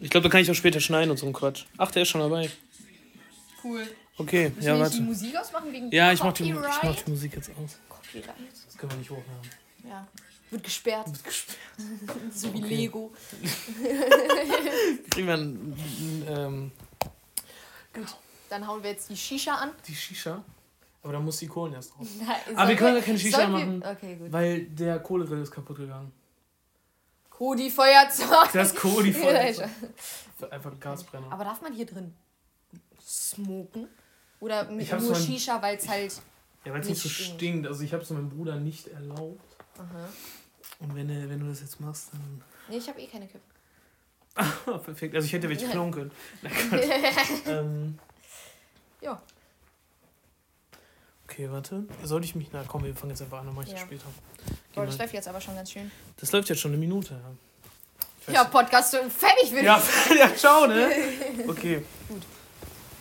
Ich glaube, da kann ich auch später schneiden und so ein Quatsch. Ach, der ist schon dabei. Cool. Okay, Müssen ja, wir nicht die warte. Musik ausmachen wegen Ja, ich mach, die, ich mach die Musik jetzt aus. Copyright. Das können wir nicht hochladen. Ja. Wird gesperrt. Wird gesperrt. So wie Okay. Lego. Kriegen wir ein, ein, ähm, Dann hauen wir jetzt die Shisha an. die Shisha. Aber da muss die Kohlen erst drauf. Na, Aber wir sollen können ja keine Shisha wir- machen. Okay, gut. Weil der Kohlegrill ist kaputt gegangen. Cody Feuerzeug. Das voll. Ja, Einfach ein Gasbrenner. Aber darf man hier drin smoken? Oder mit nur mal- Shisha, weil es halt. Ja, weil es nicht so stinkt. stinkt. Also ich habe es meinem Bruder nicht erlaubt. Aha. Und wenn, du- wenn du das jetzt machst, dann... Nee, ich habe eh keine Kippe. Ah, perfekt. Also ich hätte welche klauen können. Ähm, Ja. okay, warte. Sollte ich mich... Na komm, wir fangen jetzt einfach an, dann mach ich das Ja. später. Boah, das mal. läuft jetzt aber schon ganz schön. Das läuft jetzt schon eine Minute. Ja, Ja, Podcast fertig will Ja, ich. ja, schau, ne? Okay.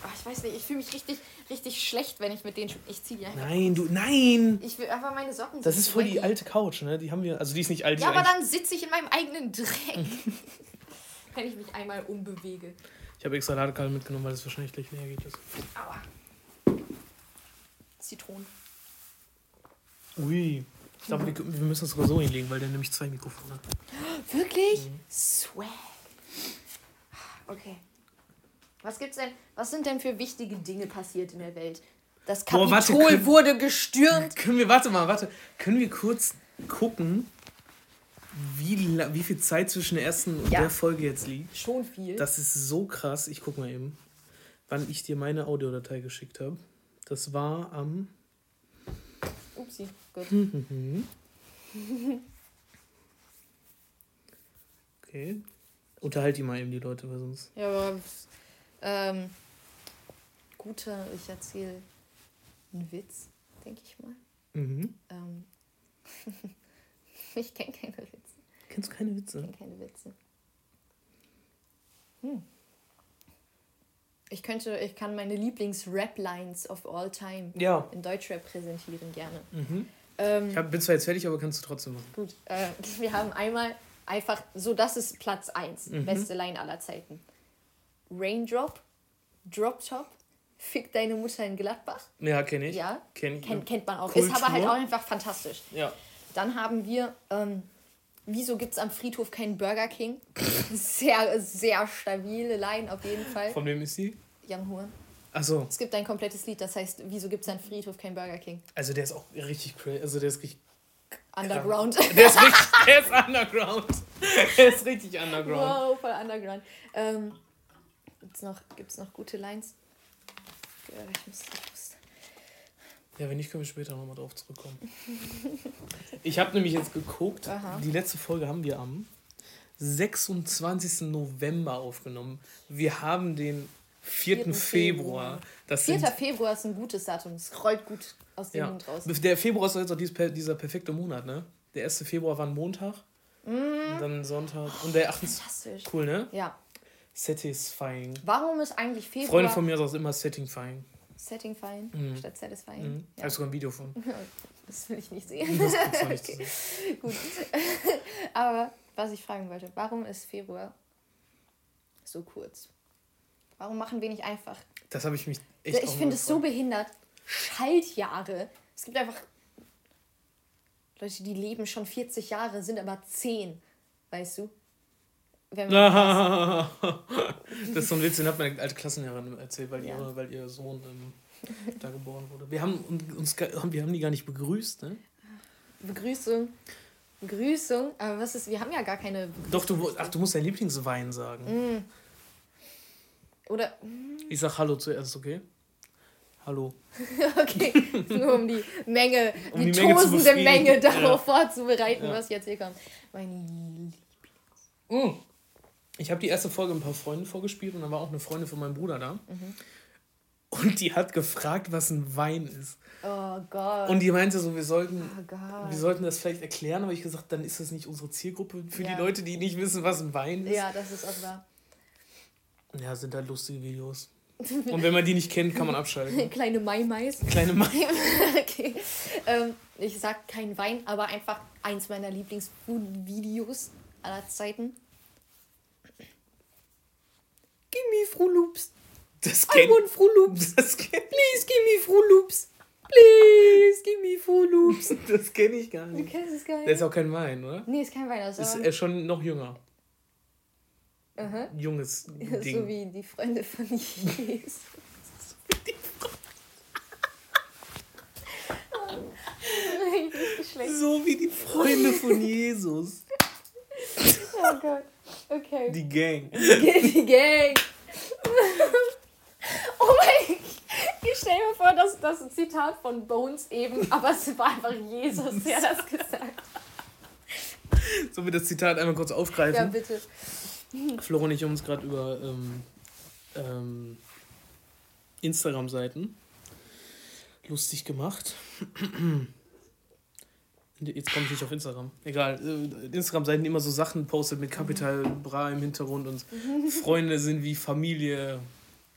Ach, ich weiß nicht, ich fühle mich richtig, richtig schlecht, wenn ich mit denen. Ich zieh die einfach. Nein, du... Nein! Ich will einfach meine Socken Das ist voll die alte Couch, ne? Die haben wir... Also die ist nicht alt, die Ja, aber dann sitze ich in meinem eigenen Dreck. wenn ich mich einmal umbewege. Ich habe extra Ladekabel mitgenommen, weil es wahrscheinlich gleich leer geht. Aua. Zitronen. Ui. Ich glaube, wir, wir müssen es sogar so hinlegen, weil der nämlich zwei Mikrofone hat. Wirklich? Mhm. Swag. Okay. Was gibt's denn? Was sind denn für wichtige Dinge passiert in der Welt? Das Boah, Kapitol warte, können- wurde gestürmt. Können wir, warte mal, warte. Können wir kurz gucken, wie, wie viel Zeit zwischen der ersten und Ja. der Folge jetzt liegt? Schon viel. Das ist so krass. Ich guck mal eben, wann ich dir meine Audiodatei geschickt habe. Das war am. Upsi. Gut. Okay. Unterhalt die mal eben die Leute, weil sonst. Ja, aber ähm, guter, ich erzähle einen Witz, denke ich mal. Mhm. Ähm, ich kenne keine Witze. Kennst du keine Ich Witze? kenne keine Witze. Hm. Ich könnte, ich kann meine Lieblings-Rap-Lines of all time Ja. in Deutschrap präsentieren, gerne. Mhm. Ähm, Ich hab, bin zwar jetzt fertig, aber kannst du trotzdem machen. Gut, äh, wir haben einmal einfach, so das ist Platz 1, Mhm. beste Line aller Zeiten. Raindrop, Drop Top, Fick deine Mutter in Gladbach. Ja, kenne ich. Ja, Kenn ich. kennt, kennt man auch. Kultur. Ist aber halt auch einfach fantastisch. Ja. Dann haben wir, ähm, wieso gibt es am Friedhof keinen Burger King? Sehr, sehr stabile Line auf jeden Fall. Von wem ist sie? Young Horn. Achso, Es gibt ein komplettes Lied, das heißt, wieso gibt es am Friedhof keinen Burger King? also der ist auch richtig crazy. Also der ist richtig. Underground. Der ist richtig. der ist underground. Der ist richtig underground. Wow, voll underground. Ähm, gibt's noch, gibt's noch gute Lines? Ja, Ich muss, ich muss. Ja, wenn nicht, können wir später nochmal drauf zurückkommen. Ich habe nämlich jetzt geguckt, Aha. die letzte Folge haben wir am 26. November aufgenommen. Wir haben den 4. 4. Februar. Das 4. sind, Februar ist ein gutes Datum. Es rollt gut aus dem ja. Mund raus. Der Februar ist doch jetzt auch dies- dieser perfekte Monat, ne? Der 1. Februar war ein Montag. Und dann Sonntag. Und der 8. Fantastisch. Cool, ne? Ja. Satisfying. Warum ist eigentlich Februar Freunde von mir sagen immer Settingfying. Setting fine Mhm. statt satisfying? Mhm. Ja. Sogar ein Video von. Das will ich nicht sehen. Das nicht Okay. sehen. Gut. Aber was ich fragen wollte, warum ist Februar so kurz? Warum machen wir nicht einfach? Das habe ich mich echt ich finde es so behindert. Schaltjahre. Es gibt einfach Leute, die leben schon 40 Jahre, sind aber 10. Weißt du? Wenn man das ist so ein Witz, den hat meine alte Klassenlehrerin erzählt, weil, Ja. ihre, weil ihr Sohn ähm, da geboren wurde. Wir haben uns wir haben die gar nicht begrüßt, ne? Begrüßung. Begrüßung. Aber was ist, wir haben ja gar keine Begrüßung. Doch, du, ach, du musst deinen Lieblingswein sagen. Mhm. Oder, Ich sag Hallo zuerst, okay? Hallo. okay, nur um die Menge, Um die, die Menge tosende. Menge darauf Ja. vorzubereiten, Ja. was jetzt hier kommt. Mein Mm. Ich habe die erste Folge ein paar Freunden vorgespielt und dann war auch eine Freundin von meinem Bruder da. Mhm. Und die hat gefragt, was ein Wein ist. Oh Gott. Und die meinte so, wir sollten, oh wir sollten das vielleicht erklären, aber ich gesagt, dann ist das nicht unsere Zielgruppe für Ja. die Leute, die nicht wissen, was ein Wein ist. Ja, das ist auch wahr. Ja, sind halt lustige Videos. Und wenn man die nicht kennt, kann man abschalten. Kleine Mai-Mais. Kleine Mann. okay. Ähm, ich sag kein Wein, aber einfach eins meiner Lieblings-Food-Videos aller Zeiten. Fruit Loops. Das I kenn, want Fruit Loops. das kenn, Please give me Fruit Loops. Please give me Fruit Loops. das kenn ich gar nicht. Okay, das ist geil. Der ist auch kein Wein, oder? nee, ist kein Wein. Das Ist ist er schon noch jünger. Aha. Junges so Ding. wie die Freunde von Jesus. So wie die Freunde von Jesus. Oh Gott. Okay. Die Gang. Die Gang. Oh mein Ich stell mir vor, dass das ein Zitat von Bones eben, aber es war einfach Jesus, der das gesagt hat. Sollen wir das Zitat einmal kurz Ja, aufgreifen? bitte. Flora und ich haben uns gerade über ähm, ähm, Instagram-Seiten lustig gemacht. Jetzt komme ich nicht auf Instagram. Egal. äh, Instagram-Seiten, immer so Sachen postet mit Kapital Bra im Hintergrund und Freunde sind wie Familie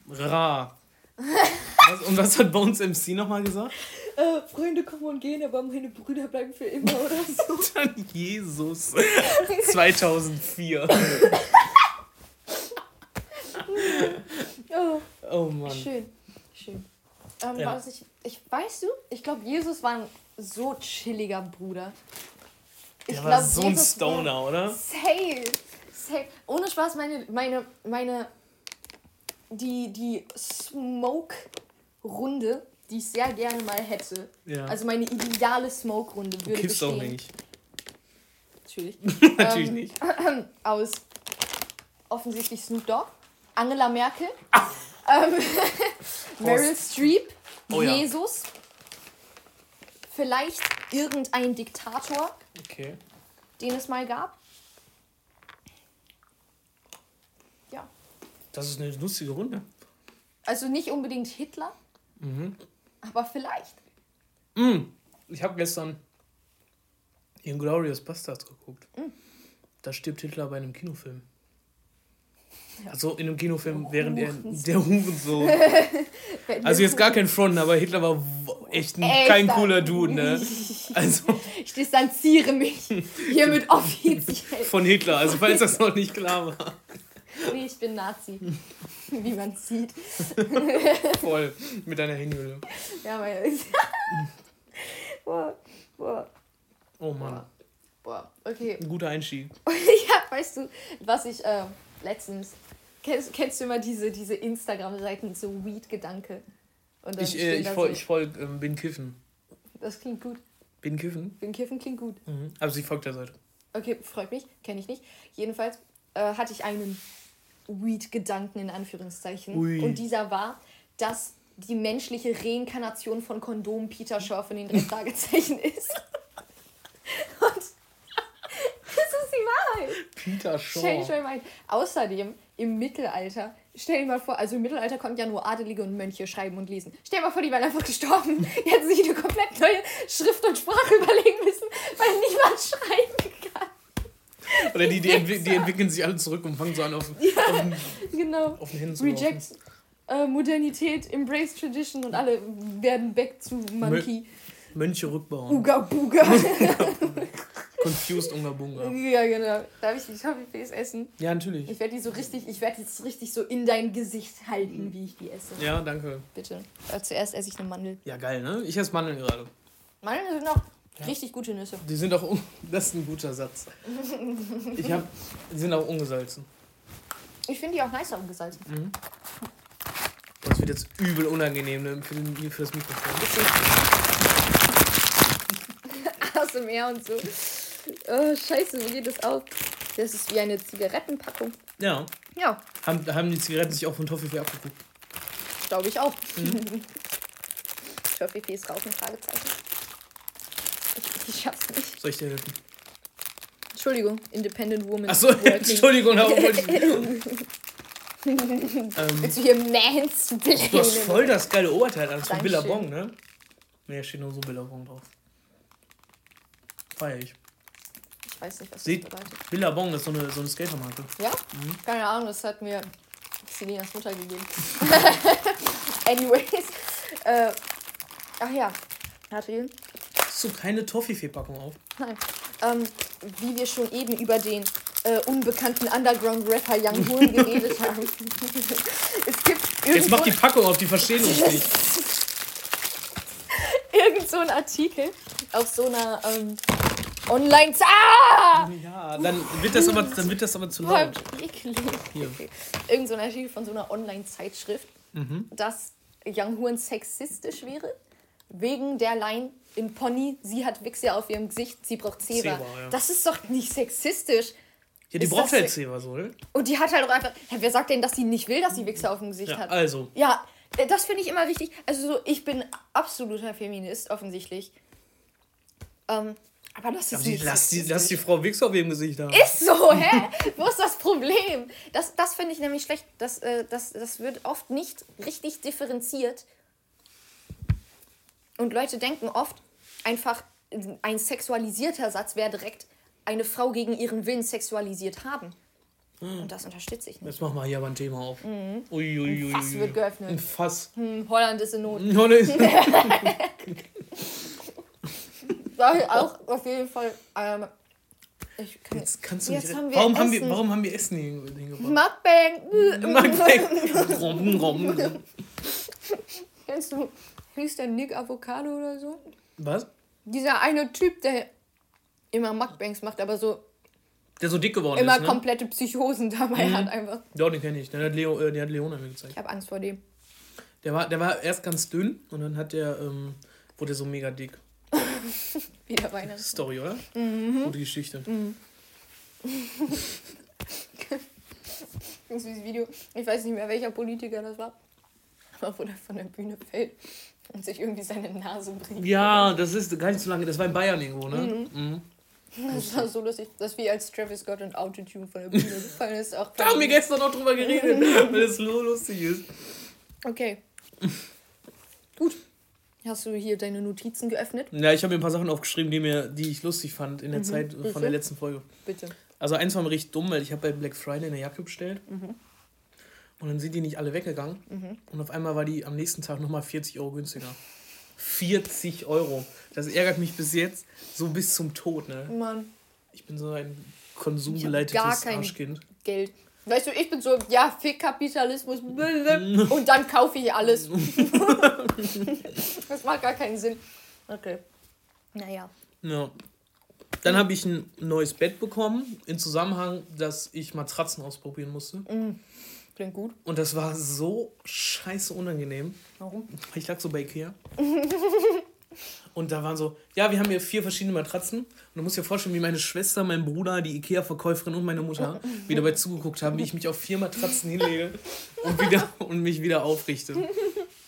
Ra. Was, und was hat Bones MC nochmal gesagt? Äh, Freunde kommen und gehen, aber meine Brüder bleiben für immer oder so. Dann Jesus. 2004. Oh, Oh Mann. schön. Schön. Ähm, Ja. was ich, ich, weißt du, ich glaube, Jesus war ein so chilliger Bruder. Ich Der war glaub, so ein Jesus Stoner, oder? Safe. Safe. Ohne Spaß, meine, meine, meine, die, die Smoke-Runde, die ich sehr gerne mal hätte. Ja. Also meine ideale Smoke-Runde du würde auch bestehen. nicht. Natürlich. Natürlich Ähm, nicht. Aus offensichtlich Snoop Dogg, Angela Merkel, ähm, Meryl Streep, Oh ja. Jesus, vielleicht irgendein Diktator, Okay. den es mal gab. Ja. Das ist eine lustige Runde. Also nicht unbedingt Hitler, Mhm. aber vielleicht. Mm. Ich habe gestern Inglourious Bastards geguckt. Mm. Da stirbt Hitler bei einem Kinofilm. Also in einem Kinofilm, während er der Hurensohn. Also jetzt gar kein Front, aber Hitler war echt ein, kein cooler Dude, ne? Also Ich distanziere mich hiermit offiziell. von Hitler, also falls das noch nicht klar war. Nee, ich bin Nazi. Wie man sieht. Voll. Mit deiner Handyhülle. Ja, aber. boah, boah, Oh Mann. boah. Okay. Ein guter Einstieg. ja, weißt du, was ich äh, letztens. Kennst, kennst du immer diese, diese Instagram-Seiten, so Weed-Gedanke? Ich, äh, ich folge so, ich ähm, Bin Kiffen. Das klingt gut. Bin Kiffen? Bin Kiffen klingt gut. Mhm. Also ich folge der Seite. Okay, freut mich, kenne ich nicht. Jedenfalls äh, hatte ich einen Weed-Gedanken in Anführungszeichen. Ui. Und dieser war, dass die menschliche Reinkarnation von Kondom Peter Shaw von den drei Fragezeichen ist. Und das ist die Wahrheit. Peter Shaw. mal ein. Außerdem im Mittelalter, stell dir mal vor, also im Mittelalter konnten ja nur Adelige und Mönche schreiben und lesen. Stell dir mal vor, die waren einfach gestorben. Die hätten sich eine komplett neue Schrift und Sprache überlegen müssen, weil niemand schreiben kann. Oder die, die, entwi die entwickeln sich alle zurück und fangen so an, auf, auf, den, Genau. auf den Händen zu. Reject äh, Modernität, embrace Tradition und alle werden back zu Monkey. Mönche rückbauen. Uga Buga. Confused Unga Bunga. ja, genau. Darf ich die Toffifees essen? Ja, natürlich. Ich werde die so richtig, ich werde jetzt richtig so in dein Gesicht halten, wie ich die esse. Ja, danke. Bitte. Äh, zuerst esse ich eine Mandel. Ja, geil, ne? Ich esse Mandeln gerade. Mandeln sind auch richtig gute Nüsse. Die sind auch. Das ist ein guter Satz. Ich hab. Die sind auch ungesalzen. Ich finde die auch nice umgesalzen. Das wird jetzt übel unangenehm ne? für, den, für das Mikrofon. Aus dem Meer und so. Oh, scheiße, wie geht das auf? Das ist wie eine Zigarettenpackung. Ja. Ja, Haben, haben die Zigaretten sich auch von Toffifee abgeguckt? glaube ich auch. Toffifees rauchen, Fragezeichen. Ich, ich schaff's nicht. Soll ich dir helfen? Entschuldigung, Independent Woman. Achso. Entschuldigung, aber wollte ich. ähm, Willst du hier mansplainen? du hast voll das geile Oberteil an. Ist von. Billabong, ne? Ne, steht nur so Billabong drauf. Feier ich. Ich weiß nicht, was Sieht- das bedeutet. Billabong ist so eine, so eine Skatermarke. Ja? Keine Ahnung, das hat mir Selinas Mutter gegeben. Anyways. Äh, ach ja. Adrian. Hast du keine Toffifee-Packung auf? Nein. Ähm, wie wir schon eben über den äh, unbekannten Underground-Rapper Young Horn geredet haben. es gibt Jetzt mach die Packung auf, die verstehen uns nicht. irgend so einen Artikel auf so einer ähm, Online... Ah! Ja, dann wird das aber, dann wird das aber zu Voll laut. eklig. Hier. Okay. Irgend so ein Artikel von so einer Online-Zeitschrift, Mhm. dass Young Horn sexistisch wäre. Wegen der Line in Pony, sie hat Wichse auf ihrem Gesicht, sie braucht Zebra. Zebra, ja. Das ist doch nicht sexistisch. Ja, die Ist braucht halt Zewa so, oder? Und die hat halt auch einfach. Ja, wer sagt denn, dass sie nicht will, dass sie Wichse auf dem Gesicht Ja, hat? also. Ja, äh, das finde ich immer wichtig. Also so, ich bin absoluter Feminist, offensichtlich. Ähm, aber das ist nicht lass, die, lass die Frau Wichs auf ihrem Gesicht haben. Ist so, hä? Wo ist das Problem? Das, das finde ich nämlich schlecht. Das, äh, das, das wird oft nicht richtig differenziert. Und Leute denken oft einfach, ein sexualisierter Satz wäre direkt eine Frau gegen ihren Willen sexualisiert haben. Und das unterstütze ich nicht. Jetzt machen wir hier aber ein Thema auf. Ui, ui, ui, Mhm. Fass ui. wird geöffnet. Ein Fass. Hm, Holland ist in Not. Oh, ne. War auch auf jeden Fall. Ähm, ich kann Jetzt kannst du Jetzt nicht. haben wir warum, haben wir, Essen. warum haben wir Essen hin- hingebracht? Mukbang. Rom, rom, rom. Kennst du, hieß der Nick Avocado oder so? Was? Dieser eine Typ, der immer Mukbangs macht, aber so Der so dick geworden immer ist, ne? komplette Psychosen dabei hat einfach. Ja, den kenne ich. Den hat, Leo, äh, den hat Leona mir gezeigt. Ich habe Angst vor dem. Der war, der war erst ganz dünn und dann hat der, ähm, wurde so mega dick. Wieder Weihnachten. Story, oder? Mhm. Gute Geschichte. Dieses Video, ich weiß nicht mehr, welcher Politiker das war, aber wo der von der Bühne fällt und sich irgendwie seine Nase bricht. Ja, das ist gar nicht so lange. Das war in Bayern irgendwo, ne? Mhm. Das war so lustig, dass wie als Travis Scott und Autotune von der Bühne gefallen ist. Auch Da haben wir gestern noch drüber geredet, weil es so lustig ist. Okay. Gut. Hast du hier deine Notizen geöffnet? Ja, ich habe mir ein paar Sachen aufgeschrieben, die, mir, die ich lustig fand in der Mhm. Zeit von der letzten Folge. Bitte. Also eins war mir richtig dumm, weil ich habe bei Black Friday eine Jacke bestellt. Mhm. Und dann sind die nicht alle weggegangen. Und auf einmal war die am nächsten Tag nochmal 40 Euro günstiger. 40 Euro. Das ärgert mich bis jetzt so bis zum Tod, ne? Mann, Ich bin so ein Ich konsumgeleitetes hab gar kein- Arschkind. Geld. Weißt du, ich bin so, ja, fick Kapitalismus. Und dann kaufe ich alles. das macht gar keinen Sinn. Okay. Naja. Ja. Dann habe ich ein neues Bett bekommen, in Zusammenhang, dass ich Matratzen ausprobieren musste. Klingt gut. Und das war so scheiße unangenehm. Warum? Ich lag so bei Ikea. Und da waren so, ja, wir haben hier vier verschiedene Matratzen. Und du musst dir vorstellen, wie meine Schwester, mein Bruder, die Ikea-Verkäuferin und meine Mutter wieder dabei zugeguckt haben, wie ich mich auf vier Matratzen hinlege und, wieder, und mich wieder aufrichte.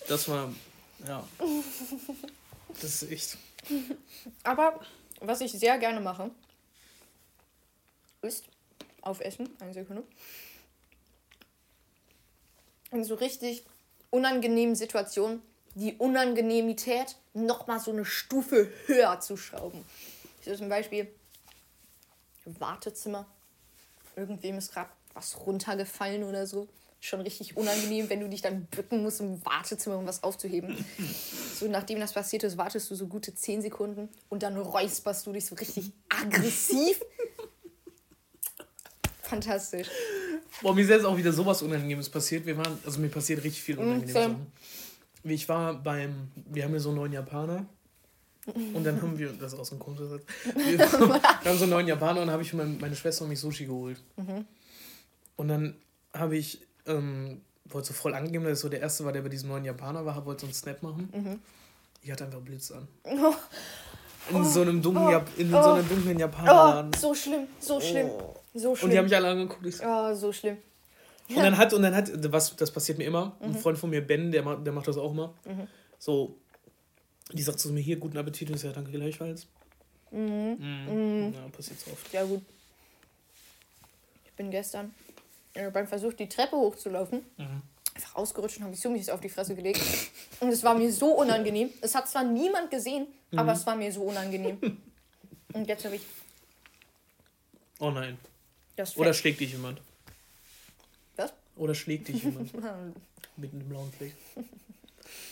Das war, ja. Das ist echt. Aber was ich sehr gerne mache, ist aufessen. Eine Sekunde. In so richtig unangenehmen Situationen die Unangenehmität nochmal so eine Stufe höher zu schrauben. So zum Beispiel Wartezimmer. Irgendwem ist gerade was runtergefallen oder so. Schon richtig unangenehm, wenn du dich dann bücken musst im Wartezimmer, um was aufzuheben. So, nachdem das passiert ist, wartest du so gute 10 Sekunden und dann räusperst du dich so richtig aggressiv. Fantastisch. Boah, mir ist jetzt auch wieder sowas Unangenehmes passiert. Wir waren, also mir passiert richtig viel unangenehme same. Sachen. Wie Ich war beim, wir haben hier so einen neuen Japaner. Und dann haben wir, das ist auch so ein komischer Satz. Wir, haben so einen neuen Japaner und habe ich für meine, Schwester und mich Sushi geholt. Und dann habe ich, ähm, wollte so voll angeben, dass ich so der Erste war, der bei diesem neuen Japaner war, wollte so einen Snap machen. Ich hatte einfach Blitz an. In so einem dunklen, Jap in so einem dunklen Oh, Japanerladen. so schlimm, so schlimm, so Und die haben schlimm. mich alle angeguckt. Ich so, Oh, so schlimm. Und dann hat, und dann hat, was, das passiert mir immer, ein Freund von mir, Ben, der, macht- der macht das auch immer. So, die sagt zu mir, hier, guten Appetit, und ich sage, danke gleichfalls. Mhm. Ja, passiert so oft. Ja, gut. Ich bin gestern äh, beim Versuch, die Treppe hochzulaufen, einfach ausgerutscht und habe mich so mies auf die Fresse gelegt. Und es war mir so unangenehm. Es hat zwar niemand gesehen, aber es war mir so unangenehm. Und jetzt habe ich Oh nein. Oder schlägt dich jemand. Oder schlägt dich jemand. Mit einem blauen Fleck.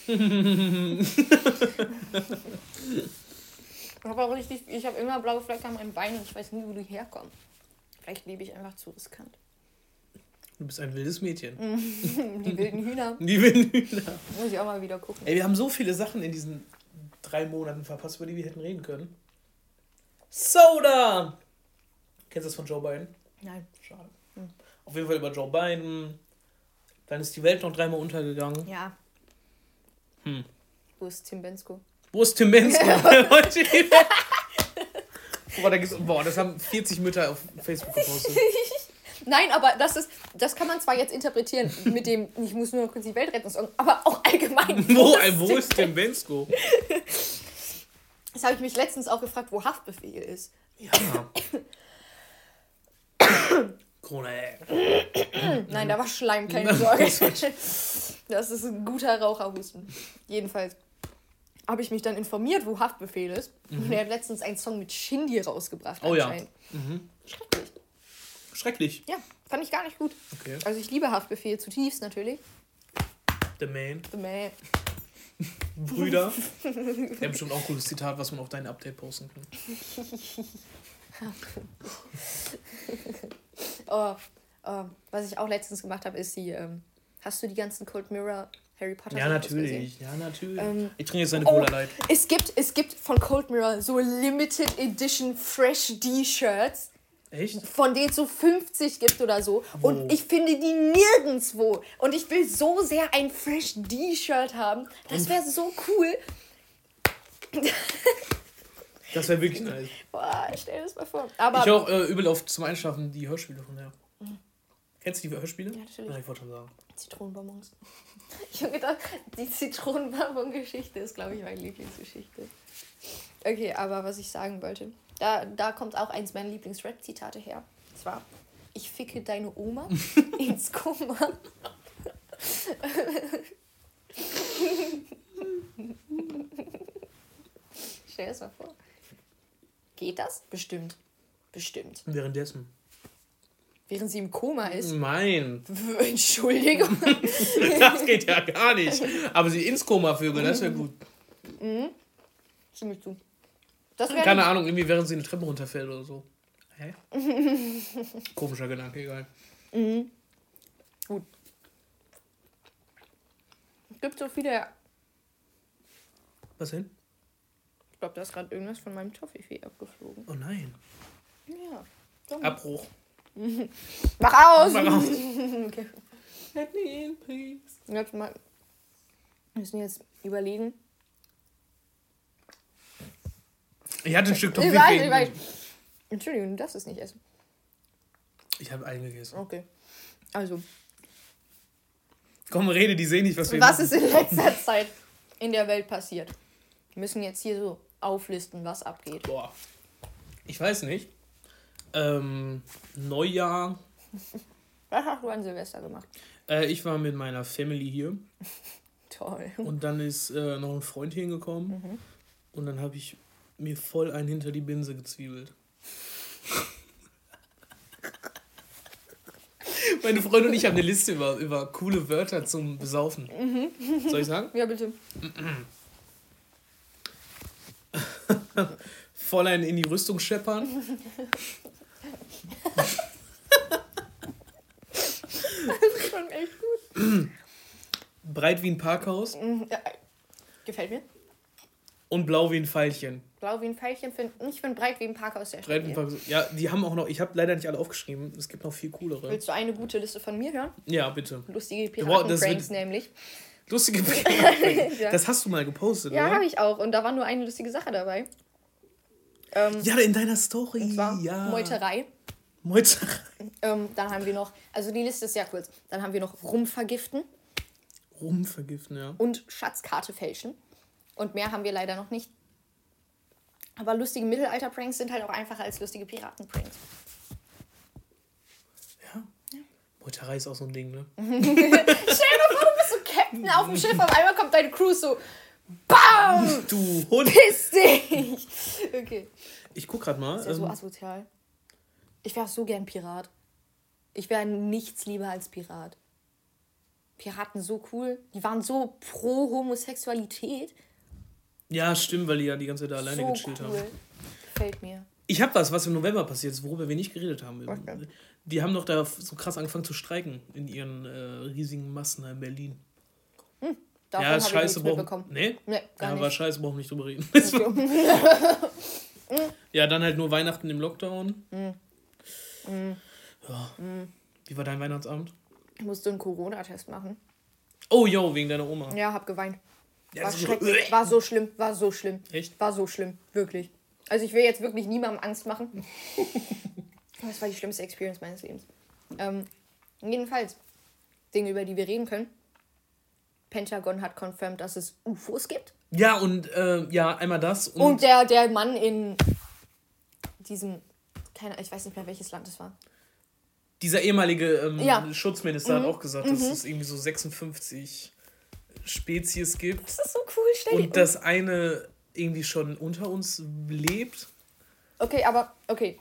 Ich habe auch richtig, ich habe immer blaue Flecken an meinem Bein und ich weiß nie, wo die herkommen. Vielleicht lebe ich einfach zu riskant. Du bist ein wildes Mädchen. Die wilden Hühner. Die wilden Hühner. Muss ich auch mal wieder gucken. Ey, wir haben so viele Sachen in diesen drei Monaten verpasst, über die wir hätten reden können. Soda! Kennst du das von Joe Biden? Nein. Schade. Auf jeden Fall über Joe Biden. Dann ist die Welt noch dreimal untergegangen. Ja. Hm. Wo ist Tim Bensko? Wo ist Tim Bensko? Boah, da gibt's, boah, das haben 40 Mütter auf Facebook gepostet. Nein, aber das ist, das kann man zwar jetzt interpretieren mit dem, ich muss nur kurz die Welt retten, aber auch allgemein. Wo, wo ist Tim Bensko? Das habe ich mich letztens auch gefragt, wo Haftbefehl ist. Ja. Corona, ey. Nein, da war Schleim, keine Sorge. Das ist ein guter Raucherhusten. Jedenfalls habe ich mich dann informiert, wo Haftbefehl ist. Und er hat letztens einen Song mit Shindy rausgebracht. Oh ja. Mhm. Schrecklich. Schrecklich. Ja, fand ich gar nicht gut. Okay. Also ich liebe Haftbefehl zutiefst natürlich. The Man. The Man. Brüder. Ja, bestimmt auch ein cooles Zitat, was man auf dein Update posten kann. Oh, oh, was ich auch letztens gemacht habe, ist die. Ähm, hast du die ganzen Cold Mirror Harry Potter Ja, natürlich. Ja, natürlich. Ähm, ich trinke jetzt eine Oh, Cola Light. es gibt, es gibt von Cold Mirror so Limited Edition Fresh D-Shirts, Echt? von denen es so 50 gibt oder so. Wo? Und ich finde die nirgendwo. Und ich will so sehr ein Fresh D-Shirt haben. Das wäre so cool. Das wäre wirklich nice. Boah, stell dir das mal vor. Aber Ich auch äh, übel oft zum Einschlafen die Hörspiele von der. Kennst du die Hörspiele? Ja, natürlich. Ja, ich wollte schon sagen. Zitronenbonbons. Ich habe gedacht, die Zitronenbonbon-Geschichte ist, glaube ich, meine Lieblingsgeschichte. Okay, aber was ich sagen wollte, da, da kommt auch eins meiner Lieblings-Rap-Zitate her. Und zwar, ich ficke deine Oma ins Koma. Stell dir das mal vor. Geht das? Bestimmt. Bestimmt. Währenddessen. Während sie im Koma ist. Nein, Entschuldigung. das geht ja gar nicht. Aber sie ins Koma vögeln, das wäre gut. Stimme ich zu. Das wäre Keine Ahnung, irgendwie während sie eine Treppe runterfällt oder so. Hä? Komischer Gedanke, egal. Gut. Es gibt so viele. Was denn? Ich glaube, da ist gerade irgendwas von meinem Toffifee abgeflogen. Oh nein. Ja. Dumm. Abbruch. Mach aus! Mach aus. okay. Let me in, please. Jetzt mal. Wir müssen jetzt überlegen. Ich hatte ein Stück Ich Toffee. weiß, ich weiß. Entschuldigung, du darfst es nicht essen. Ich habe einen gegessen. Okay. Also, Komm, rede, die sehen nicht, was wir was machen. ist in letzter Zeit in der Welt passiert? Wir müssen jetzt hier so auflisten, was abgeht. Boah. Ich weiß nicht. Ähm, Neujahr. Was hast du an Silvester gemacht? Äh, ich war mit meiner Family hier. Toll. Und dann ist äh, noch ein Freund hingekommen. Und dann habe ich mir voll einen hinter die Binse gezwiebelt. Meine Freundin und ich haben eine Liste über, über coole Wörter zum Besaufen. Soll ich sagen? Ja, bitte. Voll einen in die Rüstung scheppern. Schon echt gut. Breit wie ein Parkhaus. Ja, gefällt mir. Und blau wie ein Pfeilchen. Blau wie ein Pfeilchen, find, ich finde breit wie ein Parkhaus sehr Breit stabil. Parkhaus. Ja, die haben auch noch. Ich habe leider nicht alle aufgeschrieben. Es gibt noch viel coolere. Willst du eine gute Liste von mir hören? Ja, bitte. Lustige das Piraten-Pranks nämlich. Lustige Ja. Das hast du mal gepostet, Ja, habe ich auch. Und da war nur eine lustige Sache dabei. Ähm, Ja, in deiner Story. und zwar ja. Meuterei. Meuterei. Ähm, dann haben wir noch, also die Liste ist sehr kurz. Dann haben wir noch Rumvergiften Rumvergiften, ja. und Schatzkarte fälschen. Und mehr haben wir leider noch nicht. Aber lustige Mittelalter-Pranks sind halt auch einfacher als lustige Piraten-Pranks. Ja. Meuterei ist auch so ein Ding, ne? Stell dir mal vor, du bist so Captain auf dem Schiff, auf einmal kommt deine Crew so BAM! Du Hund. Piss dich! Okay. Ich guck grad mal. Ist ja so ähm, asozial. Ich wäre so gern Pirat. Ich wäre nichts lieber als Pirat. Piraten so cool. Die waren so pro Homosexualität. ja, stimmt, weil die ja die ganze Zeit da alleine so gechillt cool. haben. Gefällt mir. Ich habe was, was im November passiert ist, worüber wir nicht geredet haben. Die haben doch da so krass angefangen zu streiken in ihren äh, riesigen Massen in Berlin. Hm, ja, ist scheiße, brauchen. Nee? Nee, gar ja, nicht. war scheiße, brauchen nicht drüber reden. ja, dann halt nur Weihnachten im Lockdown. Mhm. Mhm. Ja. Mhm. Wie war dein Weihnachtsabend? Ich musste einen Corona-Test machen. Oh, jo, wegen deiner Oma. Ja, hab geweint. Ja, war schrecklich. War so schlimm, war so schlimm. Echt? War so schlimm, wirklich. Also ich will jetzt wirklich niemandem Angst machen. das war die schlimmste Experience meines Lebens. Ähm, jedenfalls, Dinge, über die wir reden können. Pentagon hat confirmed, dass es UFOs gibt. Ja, und äh, ja, einmal das. Und, und, der, der Mann in diesem, keine ich weiß nicht mehr, welches Land es war. Dieser ehemalige ähm, ja. Schutzminister mhm. hat auch gesagt, dass mhm. es irgendwie so 56 Spezies gibt. Das ist so cool, stell Und das eine irgendwie schon unter uns lebt. Okay, aber okay.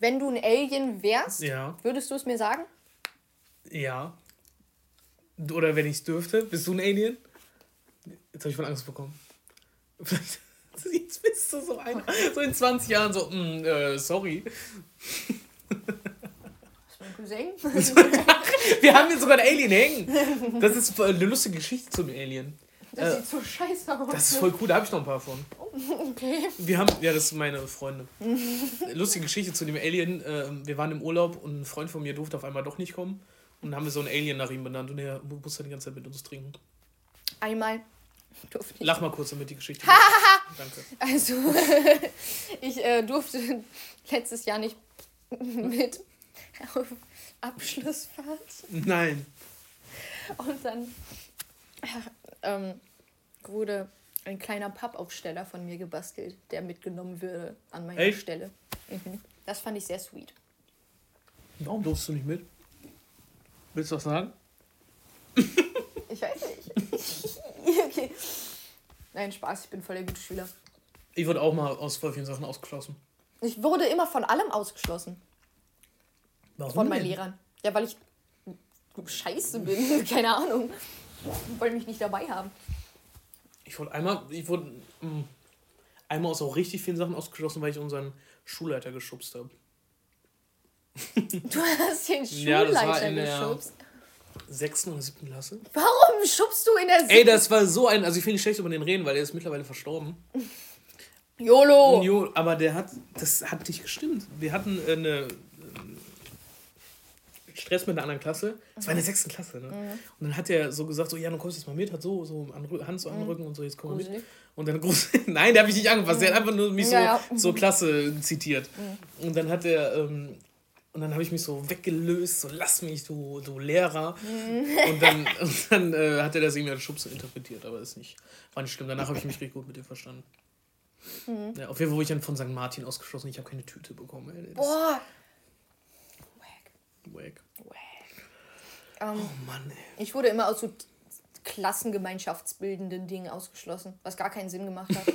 Wenn du ein Alien wärst, ja. würdest du es mir sagen? Ja. Oder wenn ich es dürfte. Bist du ein Alien? Jetzt habe ich voll Angst bekommen. Vielleicht jetzt bist du so einer. So in 20 Jahren so, mm, äh, sorry. Cousin. Wir haben hier sogar ein Alien hängen. Das ist eine lustige Geschichte zum Alien. Das äh, sieht so scheiße aus. Das ist voll cool, da habe ich noch ein paar von. Okay. Wir haben, ja, das ist meine Freunde. Lustige Geschichte zu dem Alien. Äh, wir waren im Urlaub und ein Freund von mir durfte auf einmal doch nicht kommen. Und dann haben wir so ein Alien nach ihm benannt und er musste die ganze Zeit mit uns trinken. Einmal durfte ich. Lach mal kurz, damit die Geschichte. Danke. Also, ich äh, durfte letztes Jahr nicht mit auf Abschlussfahrt. Nein. Und dann ähm, wurde ein kleiner Pappaufsteller von mir gebastelt, der mitgenommen würde an meiner Echt? Stelle. Mhm. Das fand ich sehr sweet. Warum durfst du nicht mit? Willst du was sagen? ich weiß nicht. okay. Nein, Spaß, ich bin voll der gute Schüler. Ich wurde auch mal aus voll vielen Sachen ausgeschlossen. Ich wurde immer von allem ausgeschlossen. Warum von meinen denn? Lehrern. Ja, weil ich scheiße bin. Keine Ahnung. Die wollen mich nicht dabei haben. Ich wurde einmal, ich wurde mh, mm, einmal aus auch richtig vielen Sachen ausgeschlossen, weil ich unseren Schulleiter geschubst habe. Du hast den Schulleiter ja, geschubst. Sechsten oder siebten Klasse. Warum schubst du in der siebten? Ey, das war so ein. Also ich will nicht schlecht über den reden, weil er ist mittlerweile verstorben. YOLO! Jo, aber der hat. Das hat nicht gestimmt. Wir hatten eine Stress mit einer anderen Klasse. Es war in der sechsten Klasse, ne? Mhm. Und dann hat er so gesagt, so, ja, du kommst jetzt mal mit, hat so, so Hand so anrücken mhm. und so, jetzt komm mal mit. Und dann groß, nein, der habe ich nicht angepasst, mhm. der hat einfach nur mich so, ja, ja. so Klasse zitiert. Mhm. Und dann hat er, ähm, und dann habe ich mich so weggelöst, so lass mich, du, du Lehrer. Mhm. Und dann, und dann äh, hat er das irgendwie als Schubse interpretiert, aber ist nicht, war nicht schlimm. Danach habe ich mich richtig gut mit ihm verstanden. Mhm. Ja, auf jeden Fall wurde ich dann von St. Martin ausgeschlossen. Ich habe keine Tüte bekommen. Ey. Boah, Wack. Wack. Ähm, oh Mann, ey. Ich wurde immer aus so klassengemeinschaftsbildenden Dingen ausgeschlossen, was gar keinen Sinn gemacht hat.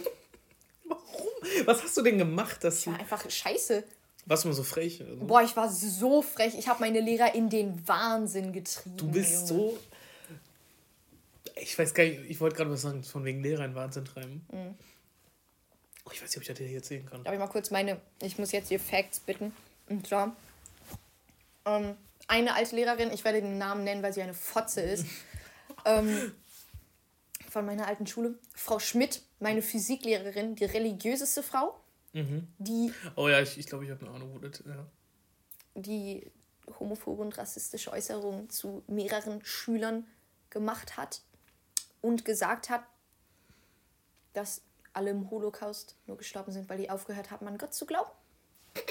Warum? Was hast du denn gemacht? Dass ich war einfach scheiße. Warst du mal so frech? Also? Boah, ich war so frech. Ich habe meine Lehrer in den Wahnsinn getrieben. Du bist Junge. so. Ich weiß gar nicht, ich wollte gerade was sagen, von wegen Lehrer in Wahnsinn treiben. Mhm. Oh, ich weiß nicht, ob ich das hier erzählen kann. Darf ich mal kurz meine. Ich muss jetzt hier Facts bitten. Und zwar ähm, eine alte Lehrerin, ich werde den Namen nennen, weil sie eine Fotze ist, ähm, von meiner alten Schule, Frau Schmidt, meine Physiklehrerin, die religiöseste Frau, mhm. die. Oh ja, ich, ich glaube, ich habe eine Ahnung, wo das. Ja. Die homophobe und rassistische Äußerungen zu mehreren Schülern gemacht hat und gesagt hat, dass alle im Holocaust nur gestorben sind, weil die aufgehört haben, an Gott zu glauben.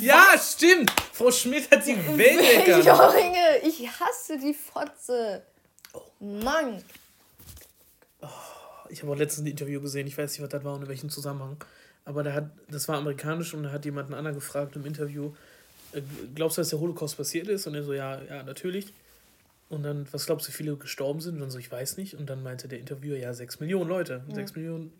Ja, stimmt. Frau Schmidt hat die Welt. Junge, ich hasse die Fotze. Oh. Mann. Oh, ich habe auch letztens ein Interview gesehen. Ich weiß nicht, was das war und in welchem Zusammenhang. Aber da hat, das war amerikanisch und da hat jemand einen anderen gefragt im Interview, äh, glaubst du, dass der Holocaust passiert ist? Und er so, ja, ja, natürlich. Und dann, was glaubst du, wie viele gestorben sind? Und dann so, ich weiß nicht. Und dann meinte der Interviewer, ja, sechs Millionen Leute. Ja. Sechs Millionen.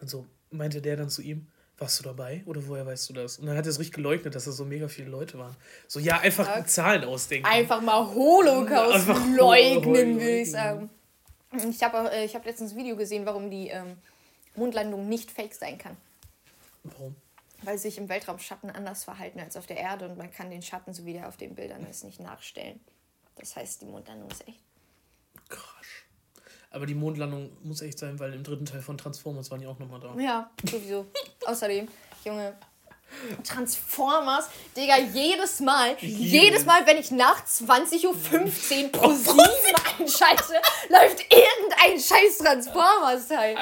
Und so meinte der dann zu ihm, warst du dabei oder woher weißt du das? Und dann hat er es richtig geleugnet, dass das so mega viele Leute waren. So, ja, einfach okay. Zahlen ausdenken. Einfach mal Holocaust einfach leugnen, würde ich sagen. Ich habe äh, hab letztens ein Video gesehen, warum die ähm, Mondlandung nicht fake sein kann. Warum? Weil sich im Weltraum Schatten anders verhalten als auf der Erde und man kann den Schatten, so wie der auf den Bildern ist, nicht nachstellen. Das heißt, die Mondlandung ist echt. Krass. Aber die Mondlandung muss echt sein, weil im dritten Teil von Transformers waren die auch nochmal da. Ja, sowieso. Außerdem, Junge, Transformers, Digga, jedes Mal, jedes Mal, wenn ich nach 20.15 Uhr pro 7 einschalte, läuft irgendein scheiß Transformers-Teil.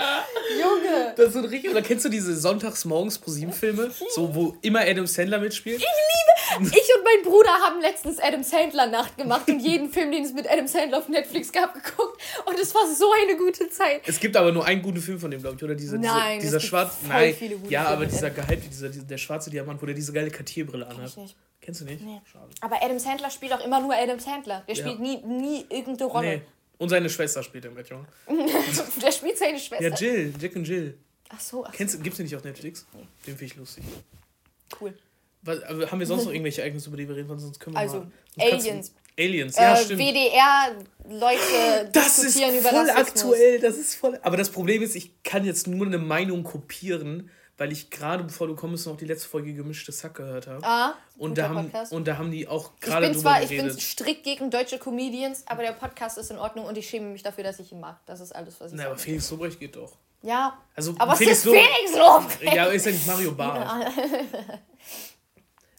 Junge. Das ist so richtig. Oder kennst du diese Sonntagsmorgens pro 7 Filme? So, wo immer Adam Sandler mitspielt? Ich liebe. Ich und mein Bruder haben letztens Adam Sandler Nacht gemacht und jeden Film, den es mit Adam Sandler auf Netflix gab, geguckt. Und es war so eine gute Zeit. Es gibt aber nur einen guten Film von dem, glaube ich, oder? Diese, Nein, dieser, dieser es gibt schwarz. voll Nein. viele gute Ja, aber dieser gehypte, dieser, dieser, der schwarze Diamant, wo der diese geile Cartierbrille anhat. Kennst du nicht? Nee. Schade. Aber Adam Sandler spielt auch immer nur Adam Sandler. Der Ja. spielt nie, nie irgendeine Rolle. Nee. Und seine Schwester spielt er mit, Junge. Der spielt seine Schwester. Ja, Jill, Jack und Jill. Ach so, ach so. Kennst du, gibt's den nicht auf Netflix? Den finde ich lustig. cool. Was, aber haben wir sonst noch irgendwelche Ereignisse, über die wir reden? wollen? Sonst können wir Also, mal. Aliens. Aliens, ja, äh, stimmt. WDR-Leute Das ist diskutieren über voll Rassismus. aktuell, das ist voll. Aber das Problem ist, ich kann jetzt nur eine Meinung kopieren, weil ich gerade bevor du kommst noch die letzte Folge gemischtes Hack gehört habe. Ah, und da haben Podcast. und da haben die auch gerade drüber zwar, ich bin geredet. strikt gegen deutsche Comedians, aber der Podcast ist in Ordnung und ich schäme mich dafür, dass ich ihn mag. Das ist alles, was ich Na, aber. Felix Lobrecht geht doch. Ja, Also aber Felix ist Lobrecht. Felix Lobrecht. Ja, ist ja nicht Mario Barth.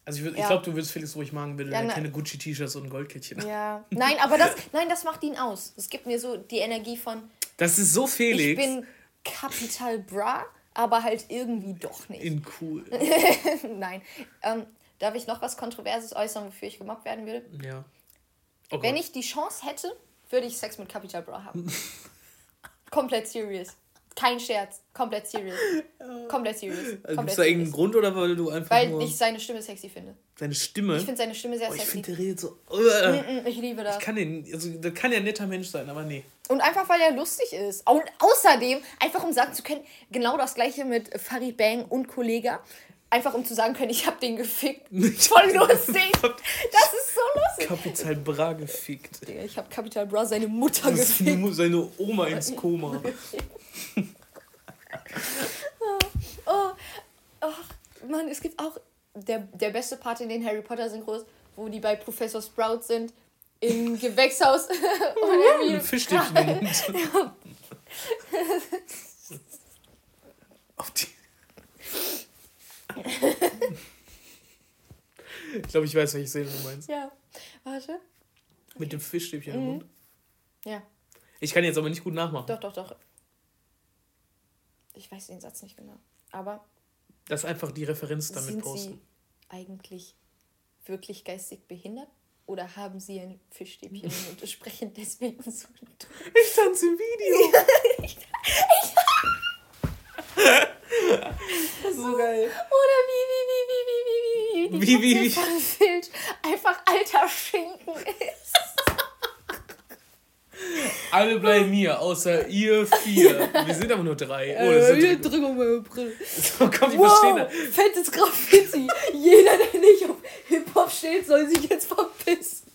Also ich, würd- ich Ja. glaube, du würdest Felix ruhig machen, wenn Ja, er keine Gucci-T-Shirts und ein Goldkettchen. Ja. Nein, aber das, nein, das macht ihn aus. Es gibt mir so die Energie von, Das ist so Felix. ich bin Capital Bra, aber halt irgendwie doch nicht. in cool. Nein. Ähm, darf ich noch was Kontroverses äußern, wofür ich gemobbt werden würde? ja. Oh Wenn ich die Chance hätte, würde ich Sex mit Capital Bra haben. Komplett serious. Kein Scherz. Komplett serious. Komplett serious. also, Komplett Gibt es da irgendeinen. Grund oder weil du einfach Weil ich seine Stimme sexy finde. seine Stimme? Ich finde seine Stimme sehr oh, ich sexy. finde, der redet so. Uh, Ich liebe das. ich kann den, also der kann ja ein netter Mensch sein, aber nee. Und einfach, weil er lustig ist. Und außerdem, einfach um sagen zu können, genau das gleiche mit Farid Bang und Kollega. Einfach um zu sagen können, ich habe den gefickt. Voll lustig. Das ist so lustig. Kapital Bra gefickt. Ich habe Capital Bra seine Mutter gefickt. seine Oma ins Koma. Oh, ach, Mann, es gibt auch der, der beste Part in den Harry Potter Synchros, wo die bei Professor Sprout sind im Gewächshaus. und er Ein Fischstäbchen im Mund. Auf die. Ich glaube, ich weiß, welche Szene du meinst. ja, warte. Mit dem Fischstäbchen im Mhm. Mund. Ja, Ich kann jetzt aber nicht gut nachmachen. doch, doch, doch. Ich weiß den Satz nicht genau. Aber Das ist einfach die Referenz damit sind posten. sie eigentlich wirklich geistig behindert? Oder haben sie ein Fischstäbchen im Mund und sprechen deswegen so? Ich tanze im Video. das ist so geil. Oder wie, wie, wie, wie, wie, wie, wie, wie, Wie, wie, die wie? Katze von Filch einfach alter Schinken ist. Alle bleiben hier, außer ihr vier. Wir sind aber nur drei. Oh, das sind drück auf meine Brille. so, komm, verstehen Wow, das. fettes Graffiti. Jeder, der nicht auf Hip-Hop steht, soll sich jetzt verpissen.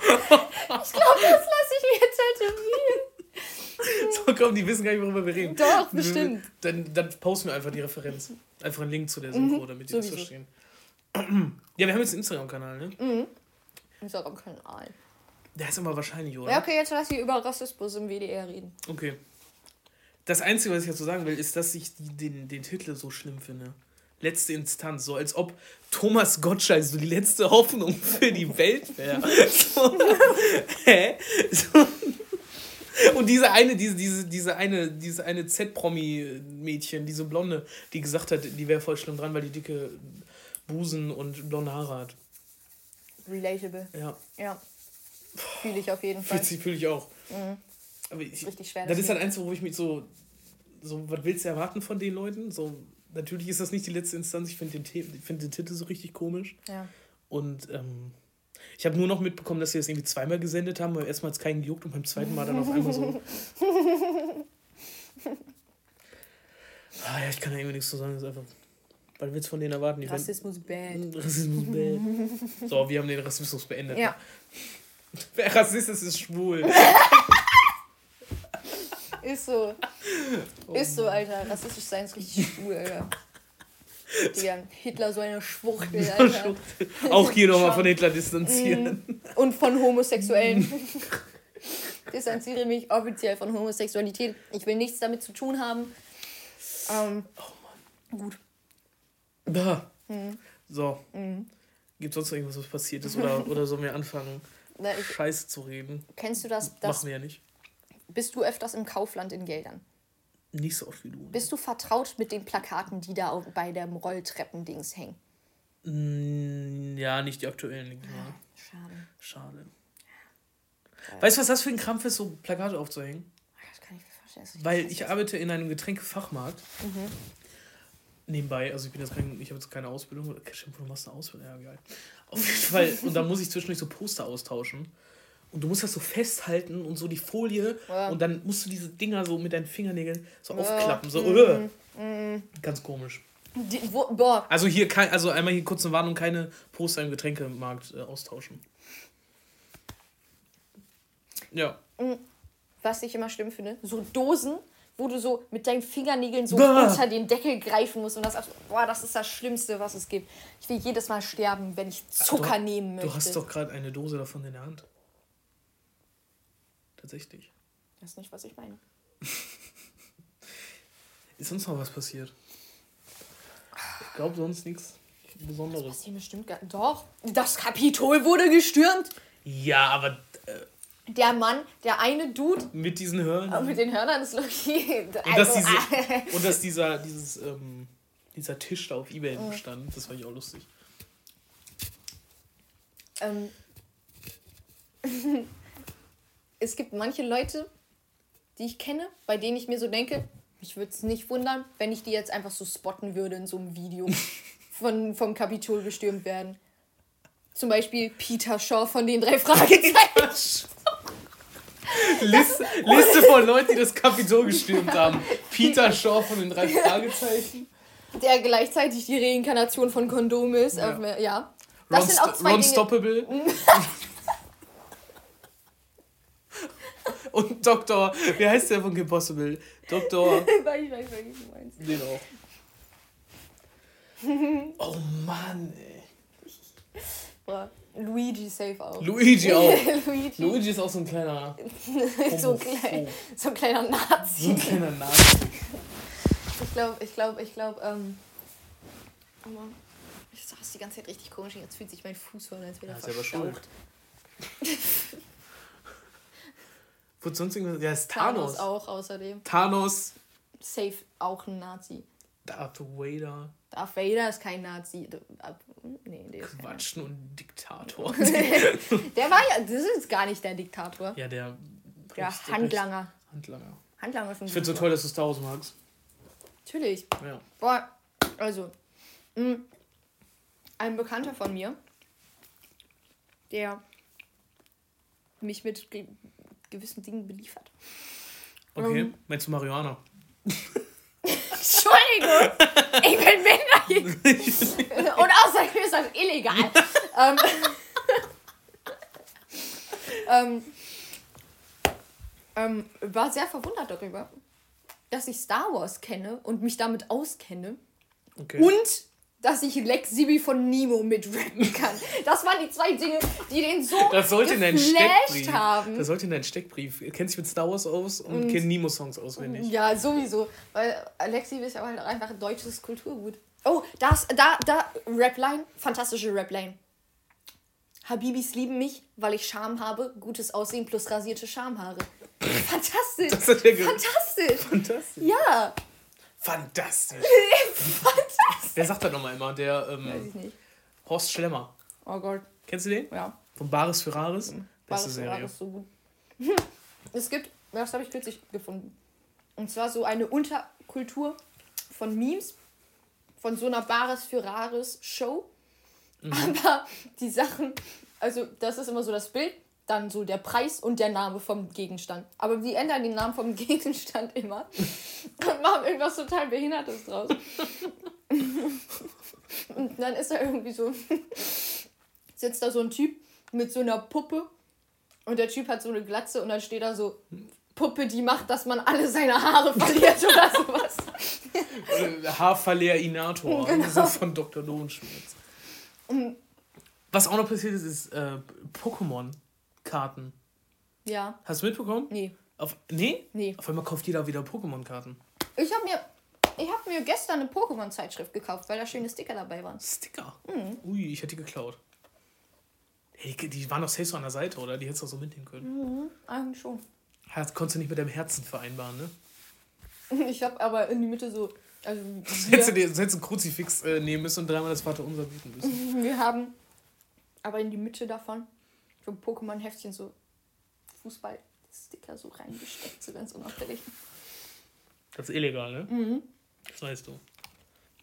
Ich glaube, das lasse ich mir tätowieren. So, komm, die wissen gar nicht, worüber wir reden. Doch, bestimmt. Dann, dann posten wir einfach die Referenz. Einfach einen Link zu der Synchro, damit die das Mhm, sowieso. verstehen. Ja, wir haben jetzt einen Instagram-Kanal, ne? Unser Kanal. Der ist aber wahrscheinlich, oder? Ja, okay, jetzt lass ich über Rassismus im WDR reden. Okay. Das Einzige, was ich dazu sagen will, ist, dass ich die, den, den Titel so schlimm finde. Letzte Instanz, so als ob Thomas Gottschalk so die letzte Hoffnung für die Welt wäre. So, hä? So. Und diese eine, diese, diese, diese eine, diese eine Z-Promi-Mädchen, diese Blonde, die gesagt hat, die wäre voll schlimm dran, weil die dicke Busen und blonde Haare hat. Relatable. Ja, Ja. Fühle ich auf jeden Fall. fühle ich auch. Aber ich, Richtig schwer. Das ist halt eins, wo ich mich so, so, was willst du erwarten von den Leuten? So, natürlich ist das nicht die letzte Instanz. Ich finde den, find den Titel so richtig komisch. Ja. Und ähm, ich habe nur noch mitbekommen, dass sie das irgendwie zweimal gesendet haben, weil erstmal hat es keinen gejuckt und beim zweiten Mal dann auf einmal so. ah ja, ich kann da irgendwie nichts zu sagen. Das ist einfach. Was willst du von denen erwarten? Die Rassismus bad. werden- Rassismus bad. So, wir haben den Rassismus beendet. Ja. Wer Rassist ist, ist schwul. Ist so. Oh ist so, Alter. Rassistisch sein ist richtig cool, Alter. Digga, Hitler so eine Schwuchtel, Alter. Auch hier nochmal von Hitler distanzieren. Und von Homosexuellen. Distanziere mich offiziell von Homosexualität. Ich will nichts damit zu tun haben. Ähm, Oh gut. Da. Mhm. So. Gibt sonst noch irgendwas, was passiert ist? Oder, oder sollen wir anfangen, Na, ich, Scheiße zu reden? kennst du das? das Machen wir ja nicht. bist du öfters im Kaufland in Geldern? Nicht so oft wie du. Bist du vertraut mit den Plakaten, die da bei dem Rolltreppendings hängen? Mm, Ja, nicht die aktuellen. ich mal. Schade. Schade. Weißt du, was das für ein Krampf ist, so Plakate aufzuhängen? Das kann ich mir vorstellen. Weil ich arbeite in einem Getränkefachmarkt. Mhm. Nebenbei, also ich bin jetzt kein, ich habe jetzt keine Ausbildung. Okay, Stimmt, du machst eine Ausbildung. Ja, geil. Auf jeden Fall. Und dann muss ich zwischendurch so Poster austauschen. Und du musst das so festhalten und so die Folie. Ja. Und dann musst du diese Dinger so mit deinen Fingernägeln so Ja. aufklappen. So, Mhm. äh. Ganz komisch. Die, wo, boah, Also hier kein, also einmal hier kurz eine Warnung, keine Poster im Getränkemarkt äh, austauschen. Ja. was ich immer schlimm finde, so Dosen, wo du so mit deinen Fingernägeln so Bah. unter den Deckel greifen musst und das, boah, das ist das Schlimmste, was es gibt. Ich will jedes Mal sterben, wenn ich Zucker du, nehmen möchte. Du hast doch gerade eine Dose davon in der Hand. Tatsächlich. Das ist nicht, was ich meine. Ist sonst noch was passiert? Ich glaube sonst nichts Besonderes. Das hier bestimmt gar Doch, das Kapitol wurde gestürmt. Ja, aber äh, Der Mann, der eine Dude mit diesen Hörnern. mit den Hörnern ist Loki. Und dass, Also, diese, und dass dieser, dieses, ähm, dieser Tisch da auf Ebay Mhm. stand, das fand ich auch lustig. ähm, es gibt manche Leute, die ich kenne, bei denen ich mir so denke, mich würde es nicht wundern, wenn ich die jetzt einfach so spotten würde in so einem Video von, vom Kapitol gestürmt werden. Zum Beispiel Peter Shaw von den drei Fragezeichen. Liste, Liste von Leuten, die das Kapitol gestürmt haben. Peter Shaw von den drei Fragezeichen. der gleichzeitig die Reinkarnation von Kondom ist. Ja. Ja. ja. Das Ron, sind auch zwei Ron Dinge. Stoppable. Und Dr. Wie heißt der von Kim Possible? Dr. ich weiß, weiß, was du meinst. Den auch. Oh Mann, ey. Boah, Luigi safe auch. Luigi auch. Luigi. Luigi ist auch so ein kleiner. so, Homophob. klein, so ein kleiner So Nazi. ein kleiner Nazi. Ich glaube, ich glaube, ich glaube, ähm. Aber ich saß die ganze Zeit richtig komisch jetzt fühlt sich mein Fuß voll, als wäre Ja, er selber schuld. Wurde sonst irgendwas? Der ist Thanos Thanos. auch außerdem. Thanos. Safe auch ein Nazi. Darth Vader. Darth Vader ist kein Nazi. Nee, der ist Quatschen und Diktator. Der war ja, das ist gar nicht der Diktator. ja, der. Der Rechts- Handlanger. Handlanger. Handlanger von Ich finde so toll, dass du Star Wars magst. Natürlich. Ja. Boah, also, mh, ein Bekannter von mir, der mich mit gewissen Dingen beliefert. Okay. Ähm. Meinst du Marihuana? Entschuldigung, ich bin minderjährig. Und außerdem ist das illegal. ähm, ähm, ähm, war sehr verwundert darüber, dass ich Star Wars kenne und mich damit auskenne. Okay. Und dass ich Lex Sibi von Nemo mitrappen kann. Das waren die zwei Dinge, die den so Das sollte geflasht haben. Das sollte in deinen Steckbrief. Er kennt sich mit Star Wars aus und, kennt Nemo-Songs auswendig. Ja, sowieso. Weil Alexi ist ja halt einfach deutsches Kulturgut. Oh, das, da, da, Rapline, fantastische Rapline. Habibis lieben mich, weil ich Charme habe, gutes Aussehen plus rasierte Schamhaare. Fantastisch. Das hat er Fantastisch. Fantastisch. Ja. Fantastisch. Fantastisch. Wer sagt das nochmal immer? Der Weiß ähm, ich nicht. Horst Schlemmer. Oh Gott. Kennst du den? Ja. Von Bares für Rares. War Beste war Serie. das so gut. Es gibt, das habe ich kürzlich gefunden. Und zwar so eine Unterkultur von Memes, von so einer Bares für Rares Show. Aber die Sachen, also das ist immer so das Bild, dann so der Preis und der Name vom Gegenstand. Aber die ändern den Namen vom Gegenstand immer und machen irgendwas total Behindertes draus. Und dann ist da irgendwie so, sitzt da so ein Typ mit so einer Puppe und der Typ hat so eine Glatze und dann steht da so Puppe, die macht, dass man alle seine Haare verliert oder sowas. Äh, Haarverlehr-Inator. Genau. So von Dr. Lohnschmerz. Was auch noch passiert ist, ist äh, Pokémon-Karten. Ja, Hast du mitbekommen? nee, Auf, nee? nee. Auf einmal kauft jeder wieder Pokémon-Karten. Ich habe mir, ich hab mir gestern eine Pokémon-Zeitschrift gekauft, weil da schöne Sticker dabei waren. Sticker. Mhm. Ui, ich hätte die geklaut. Hey, die- waren doch safe so an der Seite, oder? Die hättest du auch so mitnehmen können. Mhm, eigentlich schon. Das konntest du nicht mit deinem Herzen vereinbaren, ne? Ich habe aber in die Mitte so, also Hättest du dir hättest ein Kruzifix äh, nehmen müssen und dreimal das Vaterunser bieten müssen. wir haben aber in die Mitte davon so ein Pokémon-Heftchen so Fußball-Sticker so reingesteckt, so ganz unauffällig. Das ist illegal, ne? Mhm. Das weißt du.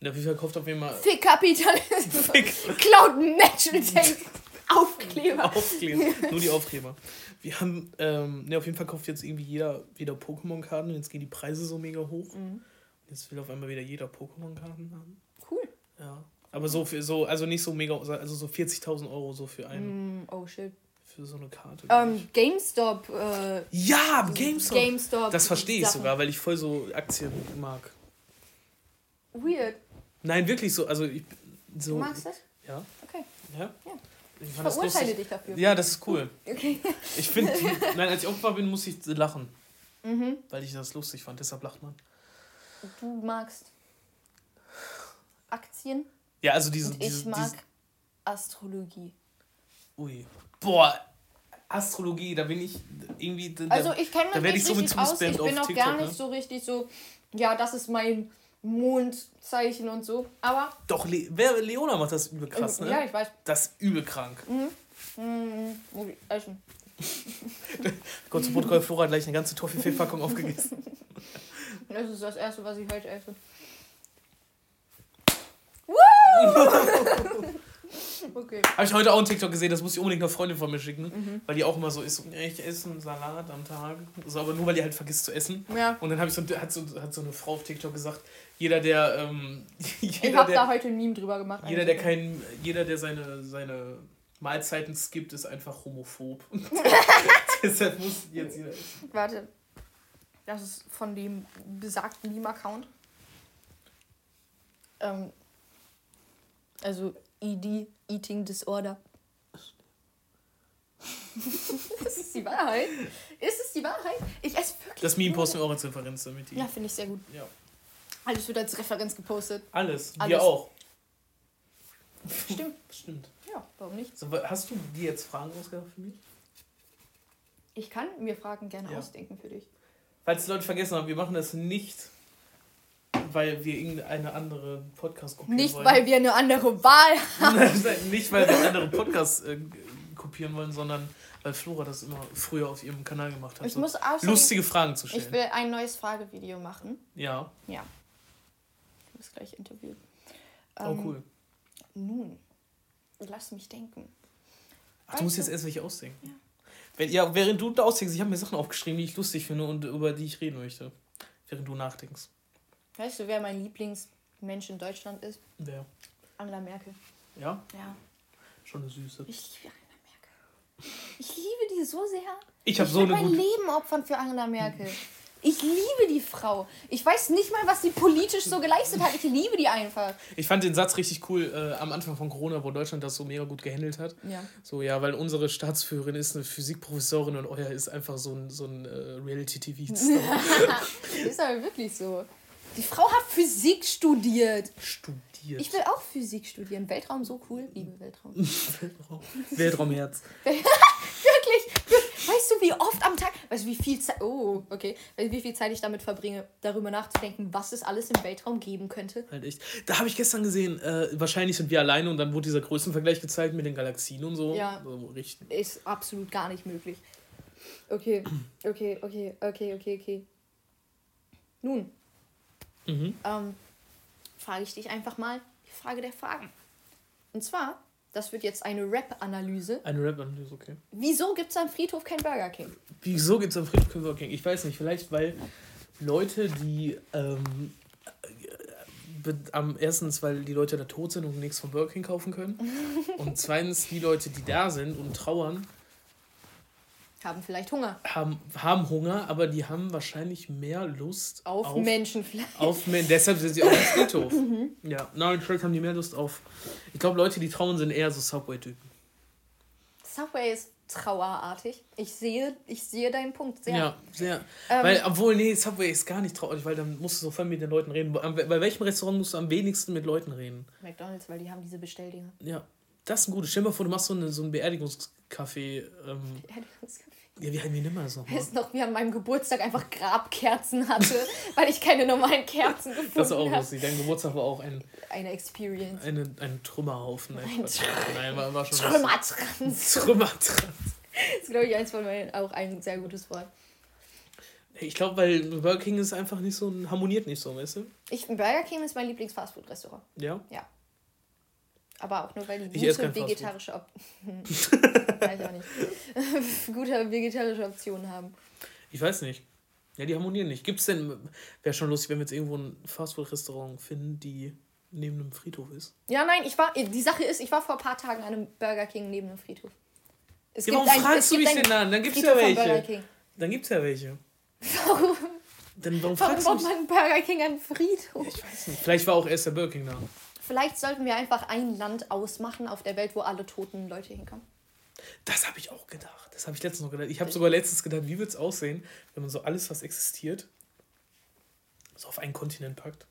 Der FIFA kauft auf jeden Fall Fick Kapitalismus. Fick. Cloud Natural Tape. Aufkleber. Aufkleber. Nur die Aufkleber. Wir haben, ähm, ne, auf jeden Fall kauft jetzt irgendwie jeder wieder Pokémon-Karten und jetzt gehen die Preise so mega hoch. Mhm. Jetzt will auf einmal wieder jeder Pokémon-Karten haben. Cool. Ja. Aber so für so, also nicht so mega, also so 40.000 Euro so für einen, Mm, oh shit. Für so eine Karte. Ähm, GameStop. Äh, ja, GameStop. GameStop. Das verstehe ich Sachen. sogar, weil ich voll so Aktien mag. Weird. Nein, wirklich so, also ich so. Du magst das? Ja, Okay. ja. Ja. Ich Ich verurteile dich dafür. Ja, das ist cool. Okay. Ich finde, nein, als ich Opfer bin, muss ich lachen, Mhm. weil ich das lustig fand. Deshalb lacht man. Du magst Aktien Ja, also diese. und ich diese, mag Diese, Astrologie. ui. Boah, Astrologie, da bin ich irgendwie. Da, Also ich kenne da mich werd nicht ich so mit richtig aus. Ich bin auch TikTok, gar ne? nicht so richtig so, ja, das ist mein Mondzeichen und so. Aber, Doch, Le wer, Leona macht das übel krass, ne? ja, ich weiß. Das ist übel krank. Mhm. Ich essen. Gott zum Protokoll, Flora hat gleich eine ganze Toffifee-Packung aufgegessen. Das ist das Erste, was ich heute esse. okay. Habe ich heute auch einen TikTok gesehen, das muss ich unbedingt einer Freundin von mir schicken, Mhm. weil die auch immer so ist, ich esse einen Salat am Tag. So, aber nur weil die halt vergisst zu essen. Ja. Und dann ich so, hat, so, hat so eine Frau auf TikTok gesagt, jeder, der, ähm, Ich jeder, habe da heute ein Meme drüber gemacht. jeder, der kein, jeder, der seine, seine Mahlzeiten skippt, ist einfach homophob. Deshalb muss jetzt jeder essen. Warte. Das ist von dem besagten Meme-Account. Ähm, also ED, Eating Disorder. ist es die Wahrheit? Ist es die Wahrheit? Ich esse wirklich. Das Meme posten wir auch als Referenz damit. Die, Ja, finde ich sehr gut. ja. Alles wird als Referenz gepostet. Alles. Alles. Wir auch. Stimmt. Stimmt. Ja, warum nicht? So, hast du dir jetzt Fragen ausgedacht für mich? Ich kann mir Fragen gerne Ja. ausdenken für dich. Falls die Leute vergessen haben, wir machen das nicht, weil wir irgendeine andere Podcast kopieren Nicht, wollen. weil wir eine andere Wahl haben. nicht, weil wir andere Podcasts äh, kopieren wollen, sondern weil Flora das immer früher auf ihrem Kanal gemacht hat. Ich so muss außerdem, lustige Fragen zu stellen. Ich will ein neues Fragevideo machen. ja. Ja. Ich muss gleich interviewen. Oh, Ähm, cool. Nun, lass mich denken. Ach, du musst weißt jetzt du- erst welche ausdenken. Ja. Wenn, ja, während du da ausdenkst, ich habe mir Sachen aufgeschrieben, die ich lustig finde und über die ich reden möchte. Während du nachdenkst. Weißt du, wer mein Lieblingsmensch in Deutschland ist? Wer? Angela Merkel. Ja? Ja. Schon eine Süße. Ich liebe Angela Merkel. Ich liebe die so sehr. Ich habe so eine mein gute. Leben opfern für Angela Merkel. Ich liebe die Frau. Ich weiß nicht mal, was sie politisch so geleistet hat. Ich liebe die einfach. Ich fand den Satz richtig cool äh, am Anfang von Corona, wo Deutschland das so mega gut gehandelt hat. Ja. So, ja, weil unsere Staatsführerin ist eine Physikprofessorin und euer ist einfach so ein, so ein äh, Reality-TV-Star. Ist aber wirklich so. Die Frau hat Physik studiert. Studiert. Ich will auch Physik studieren. Weltraum so cool. Liebe Weltraum. Weltraum. Weltraumherz. Wirklich? Weißt du, wie oft am Tag, weißt du, wie viel Zeit, oh, okay, weißt du, wie viel Zeit ich damit verbringe, darüber nachzudenken, was es alles im Weltraum geben könnte? Halt echt. Da habe ich gestern gesehen, äh, wahrscheinlich sind wir alleine und dann wurde dieser Größenvergleich gezeigt mit den Galaxien und so. Ja. So. Ist absolut gar nicht möglich. Okay, okay, okay, okay, okay, okay. Nun, Mhm. ähm, frage ich dich einfach mal die Frage der Fragen. Und zwar, das wird jetzt eine Rap-Analyse. Eine Rap-Analyse, okay. Wieso gibt es am Friedhof kein Burger King? Wieso gibt es am Friedhof kein Burger King? Ich weiß nicht, vielleicht weil Leute, die ähm, be- am erstens, weil die Leute da tot sind und nichts vom Burger King kaufen können. und zweitens, die Leute, die da sind und trauern, Haben vielleicht Hunger. Haben, haben Hunger, aber die haben wahrscheinlich mehr Lust auf, auf Menschenfleisch. Auf Men deshalb sind sie auch im Friedhof. mhm. Ja, nein, vielleicht haben die mehr Lust auf. Ich glaube, Leute, die trauen, sind eher so Subway-Typen. Subway ist trauerartig. Ich sehe, ich sehe deinen Punkt sehr. Ja, sehr. Ähm, weil, obwohl, nee, Subway ist gar nicht traurig, weil dann musst du sofort mit den Leuten reden. Bei welchem Restaurant musst du am wenigsten mit Leuten reden? McDonalds, weil die haben diese Bestelldinger. Ja, das ist ein gutes. Stell dir mal vor, du machst so, eine, so ein Beerdigungskaffee. Ähm, Beerdigungskaffee. Ja, wie haben wir nimmer so? Weißt noch, wie an meinem Geburtstag einfach Grabkerzen hatte, weil ich keine normalen Kerzen gefunden habe. Das ist auch lustig. Dein Geburtstag war auch ein... Eine Experience. Eine, ein Trümmerhaufen. Ein Tr Nein, war, war schon... Trümmertrans. Trümmertrans. Das ist, glaube ich, eins von meinen, auch ein sehr gutes Wort. Ich glaube, weil Burger King ist einfach nicht so, harmoniert nicht so, weißt du? Ich, Burger King ist mein Lieblings-Fastfood-Restaurant. Ja? Ja. Aber auch nur, weil die gute vegetarische Op weiß auch nicht. gute vegetarische Optionen haben. Ich weiß nicht. Ja, die harmonieren nicht. Gibt es denn, wäre schon lustig, wenn wir jetzt irgendwo ein Fastfood-Restaurant finden, die neben einem Friedhof ist? Ja, nein, ich war, die Sache ist, ich war vor ein paar Tagen an einem Burger King neben einem Friedhof. Es ja, warum ein, fragst du mich denn an? Dann gibt es ja welche. Dann gibt es ja welche. Warum? Dann warum, warum braucht man Burger King an Friedhof? Ich weiß nicht. Vielleicht war auch erst der Burger King da. Vielleicht sollten wir einfach ein Land ausmachen auf der Welt, wo alle toten Leute hinkommen. Das habe ich auch gedacht. Das habe ich letztens noch gedacht. Ich habe sogar letztens gedacht, wie wird es aussehen, wenn man so alles, was existiert, so auf einen Kontinent packt.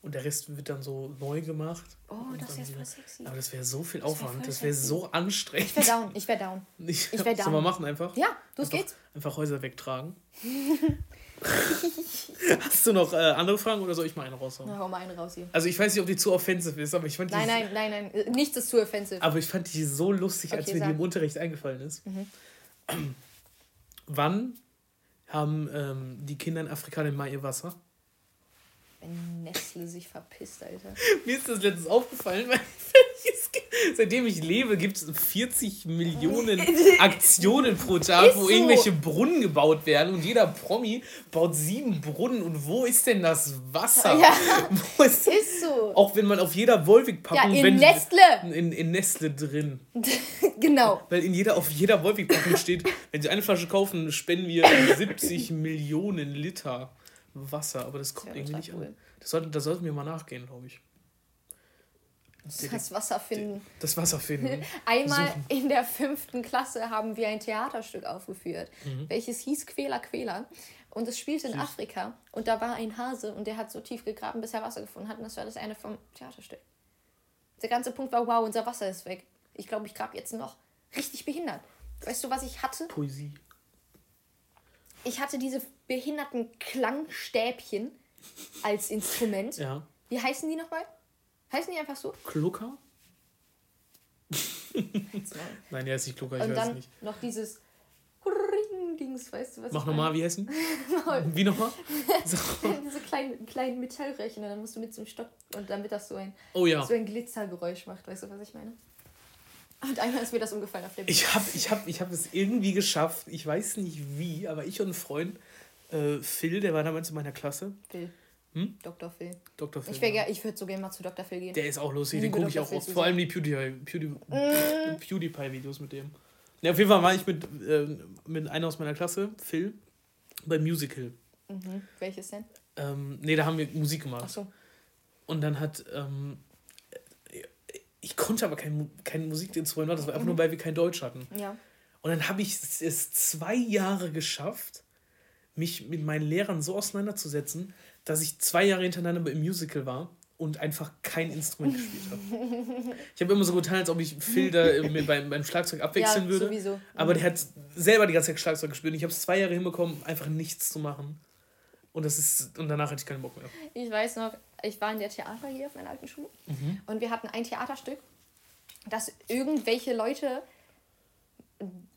Und der Rest wird dann so neu gemacht. Oh, das wäre voll sexy. Aber das wäre so viel Aufwand. Wär das wäre so anstrengend. Ich wäre down. Ich wäre down. Ich, ich wäre down. Sollen wir machen einfach? Ja, los einfach, geht's. Einfach Häuser wegtragen. Hast du noch äh, andere Fragen oder soll ich mal eine raushauen? Na, hau mal eine raus hier. Also ich weiß nicht, ob die zu offensiv ist, aber ich fand Nein, nein, nein, nein, äh, nichts ist zu offensiv. Aber ich fand die so lustig, als mir sag. die im Unterricht eingefallen ist. Mhm. Wann haben ähm, die Kinder in Afrika denn mal ihr Wasser? Wenn Nestle sich verpisst, Alter. Mir ist das letztens aufgefallen, weil seitdem ich lebe, gibt es 40 Millionen Aktionen pro Tag, wo so. irgendwelche Brunnen gebaut werden und jeder Promi baut sieben Brunnen. Und wo ist denn das Wasser? Ja, wo ist, ist so. Auch wenn man auf jeder Wolwig-Packung... Ja, in wenn, Nestle. In, in Nestle drin. genau. Weil in jeder, auf jeder Wolwig-Packung steht, wenn Sie eine Flasche kaufen, spenden wir 70 Millionen Liter. Wasser, aber das kommt irgendwie nicht cool. an. Das sollte, da sollten wir mal nachgehen, glaube ich. Das Wasser finden. Das Wasser finden. Einmal Suchen. in der fünften Klasse haben wir ein Theaterstück aufgeführt, mhm. welches hieß Quäler Quäler. Und es spielte in Afrika. Und da war ein Hase und der hat so tief gegraben, bis er Wasser gefunden hat. Und das war das eine vom Theaterstück. Der ganze Punkt war, wow, unser Wasser ist weg. Ich glaube, ich grab jetzt noch. Richtig behindert. Weißt du, was ich hatte? Poesie ich hatte diese behinderten Klangstäbchen als Instrument. Ja. Wie heißen die nochmal? Heißen die einfach so? Klucker? Nein, der ist nicht Klucker, ich Und weiß dann nicht. noch dieses Dings, weißt du was? Mach nochmal, wie heißen? wie nochmal? Diese kleinen, kleinen Metallröhrchen, dann musst du mit so einem Stock und damit das so ein, oh, ja. so ein Glitzergeräusch macht, weißt du, was ich meine? Und einmal ist mir das umgefallen auf Bühne. Ich habe ich hab, ich hab es irgendwie geschafft. Ich weiß nicht wie, aber ich und ein Freund, äh, Phil, der war damals in meiner Klasse. Phil. Hm? Dr. Phil. Dr. Phil. Ich, ja. ich würde so gerne mal zu Dr. Phil gehen. Der ist auch lustig, den gucke ich auch oft. Vor allem die PewDiePie-Videos Pewdie, mm. PewDiePie mit dem. Ja, auf jeden Fall war ich mit, äh, mit einer aus meiner Klasse, Phil, beim Musical. Mhm. Welches denn? Ähm, nee, da haben wir Musik gemacht. Ach so. Und dann hat ähm, ich konnte aber kein, kein Musikinstrument, das war einfach nur, weil wir kein Deutsch hatten. Ja. Und dann habe ich es zwei Jahre geschafft, mich mit meinen Lehrern so auseinanderzusetzen, dass ich zwei Jahre hintereinander im Musical war und einfach kein Instrument gespielt habe. Ich habe immer so getan, als ob ich Phil da beim, beim Schlagzeug abwechseln ja, würde. Sowieso. Aber der hat selber die ganze Zeit Schlagzeug gespielt. Und ich habe es zwei Jahre hinbekommen, einfach nichts zu machen. Und, das ist, und danach hatte ich keinen Bock mehr. Ich weiß noch, ich war in der Theater hier auf meiner alten Schule mhm. und wir hatten ein Theaterstück, das irgendwelche Leute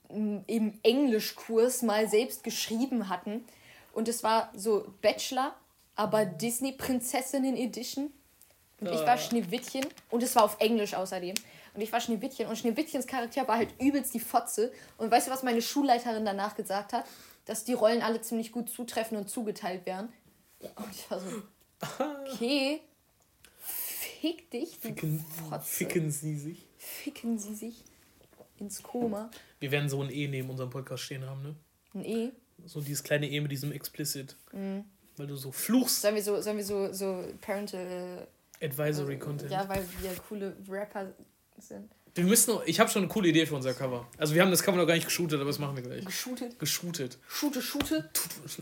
im Englischkurs mal selbst geschrieben hatten. Und es war so Bachelor, aber Disney-Prinzessinnen Edition. Und ich war ah. Schneewittchen und es war auf Englisch außerdem. Und ich war Schneewittchen und Schneewittchens Charakter war halt übelst die Fotze. Und weißt du, was meine Schulleiterin danach gesagt hat? Dass die Rollen alle ziemlich gut zutreffen und zugeteilt werden. Und ich war so, Okay. Fick dich, ficken. Ficken sie sich. Ficken sie sich ins Koma. Wir werden so ein E neben unserem Podcast stehen haben, ne? Ein E? So dieses kleine E mit diesem Explicit. Mhm. Weil du so fluchst. Sollen wir so, sollen wir so, so Parental. Advisory Content. Ja, weil wir coole Rapper sind. Wir müssen noch, ich habe schon eine coole Idee für unser Cover. Also wir haben das Cover noch gar nicht geshootet, aber das machen wir gleich. Geshootet? Geshootet. Shoote, shoote.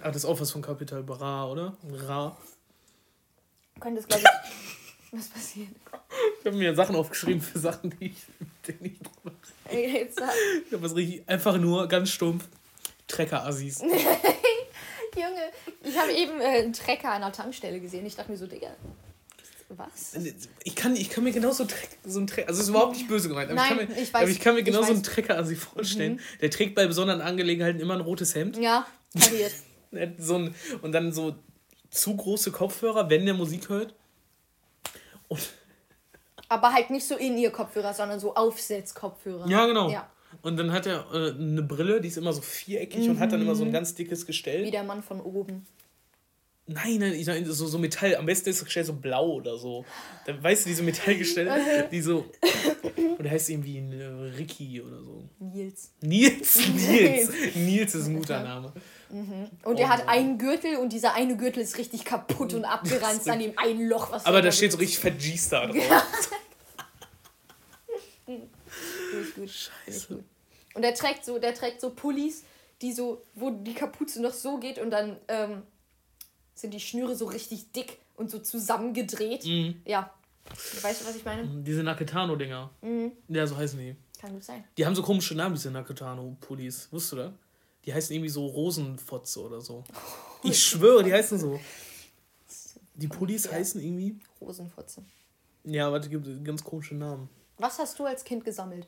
Ah, das ist auch was von Capital Bra, oder? Ra. Könnte es, glaube ich. Was passiert? Ich habe mir Sachen aufgeschrieben für Sachen, die ich, mit denen ich drüber Ich habe was richtig, einfach nur ganz stumpf. Trecker-Assis. Junge, ich habe eben äh, einen Trecker an der Tankstelle gesehen. Ich dachte mir so, Digga, was? Ich kann, ich kann mir genauso so ein Trecker, also es ist überhaupt nicht böse gemeint, aber, Nein, ich, kann mir, ich weiß- aber ich kann mir ich genauso weiß. Mhm. einen Trecker-Assi vorstellen. Der trägt bei besonderen Angelegenheiten immer ein rotes Hemd. Ja, pariert. Er So ein, und dann so zu große Kopfhörer, wenn der Musik hört. Und Aber halt nicht so in ihr Kopfhörer, sondern so Aufsetzkopfhörer. Ja, genau. Ja, Und dann hat er äh, eine Brille, die ist immer so viereckig und hat dann immer so ein ganz dickes Gestell. wie der Mann von oben. Nein, nein, ich meine, so, so Metall. Am besten ist das Gestell so blau oder so. Dann weißt du, diese Metallgestelle, die so. Oder heißt irgendwie ein äh, Ricky oder so. Nils. Nils, Nils. Nils ist ein guter Name. Und er Oh hat Mann. einen Gürtel und dieser eine Gürtel ist richtig kaputt und abgeranzt an ihm ein Loch, was Aber er da steht so richtig G-Star drauf. Ich gut. Ich Scheiße. gut. Und er trägt so, der trägt so Pullis, die so, wo die Kapuze noch so geht und dann ähm, sind die Schnüre so richtig dick und so zusammengedreht. Mhm. Ja. Weißt du, was ich meine? Diese Nakatano-Dinger. Ja, so heißen die. Kann gut sein. Die haben so komische Namen, diese Nakatano-Pullis. Wusstest du das? Die heißen irgendwie so Rosenfotze oder so. Ich schwöre, die heißen so. Die Pullis Ja. heißen irgendwie. Rosenfotze. Ja, warte, gibt ganz komische Namen. Was hast du als Kind gesammelt?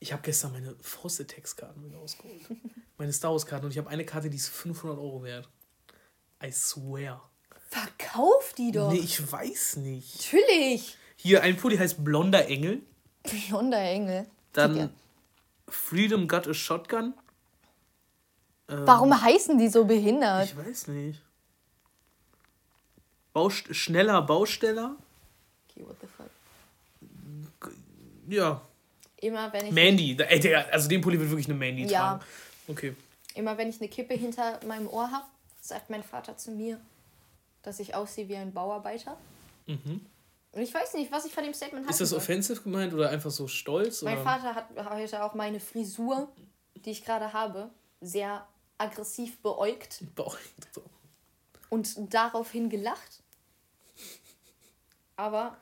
Ich habe gestern meine Frosted-Text-Karten wieder ausgeholt. meine Star Wars-Karten und ich habe eine Karte, die ist 500 Euro wert. I swear. Verkauf die doch. Nee, ich weiß nicht. Natürlich. Hier, ein Pulli heißt Blonder Engel. Blonder Engel. Dann. Freedom Got a Shotgun. Ähm, Warum heißen die so behindert? Ich weiß nicht. Baust schneller Bausteller. Okay, what the fuck. Ja. Immer wenn ich Mandy. Ey, Digga, also den Pulli wird wirklich eine Mandy Ja. tragen. Okay. Immer wenn ich eine Kippe hinter meinem Ohr habe, sagt mein Vater zu mir, dass ich aussehe wie ein Bauarbeiter. Mhm. Und ich weiß nicht, was ich von dem Statement Ist das soll. offensive gemeint oder einfach so stolz? Mein oder? Vater hat heute auch meine Frisur, die ich gerade habe, sehr aggressiv beäugt Bauch- so. und daraufhin gelacht. Aber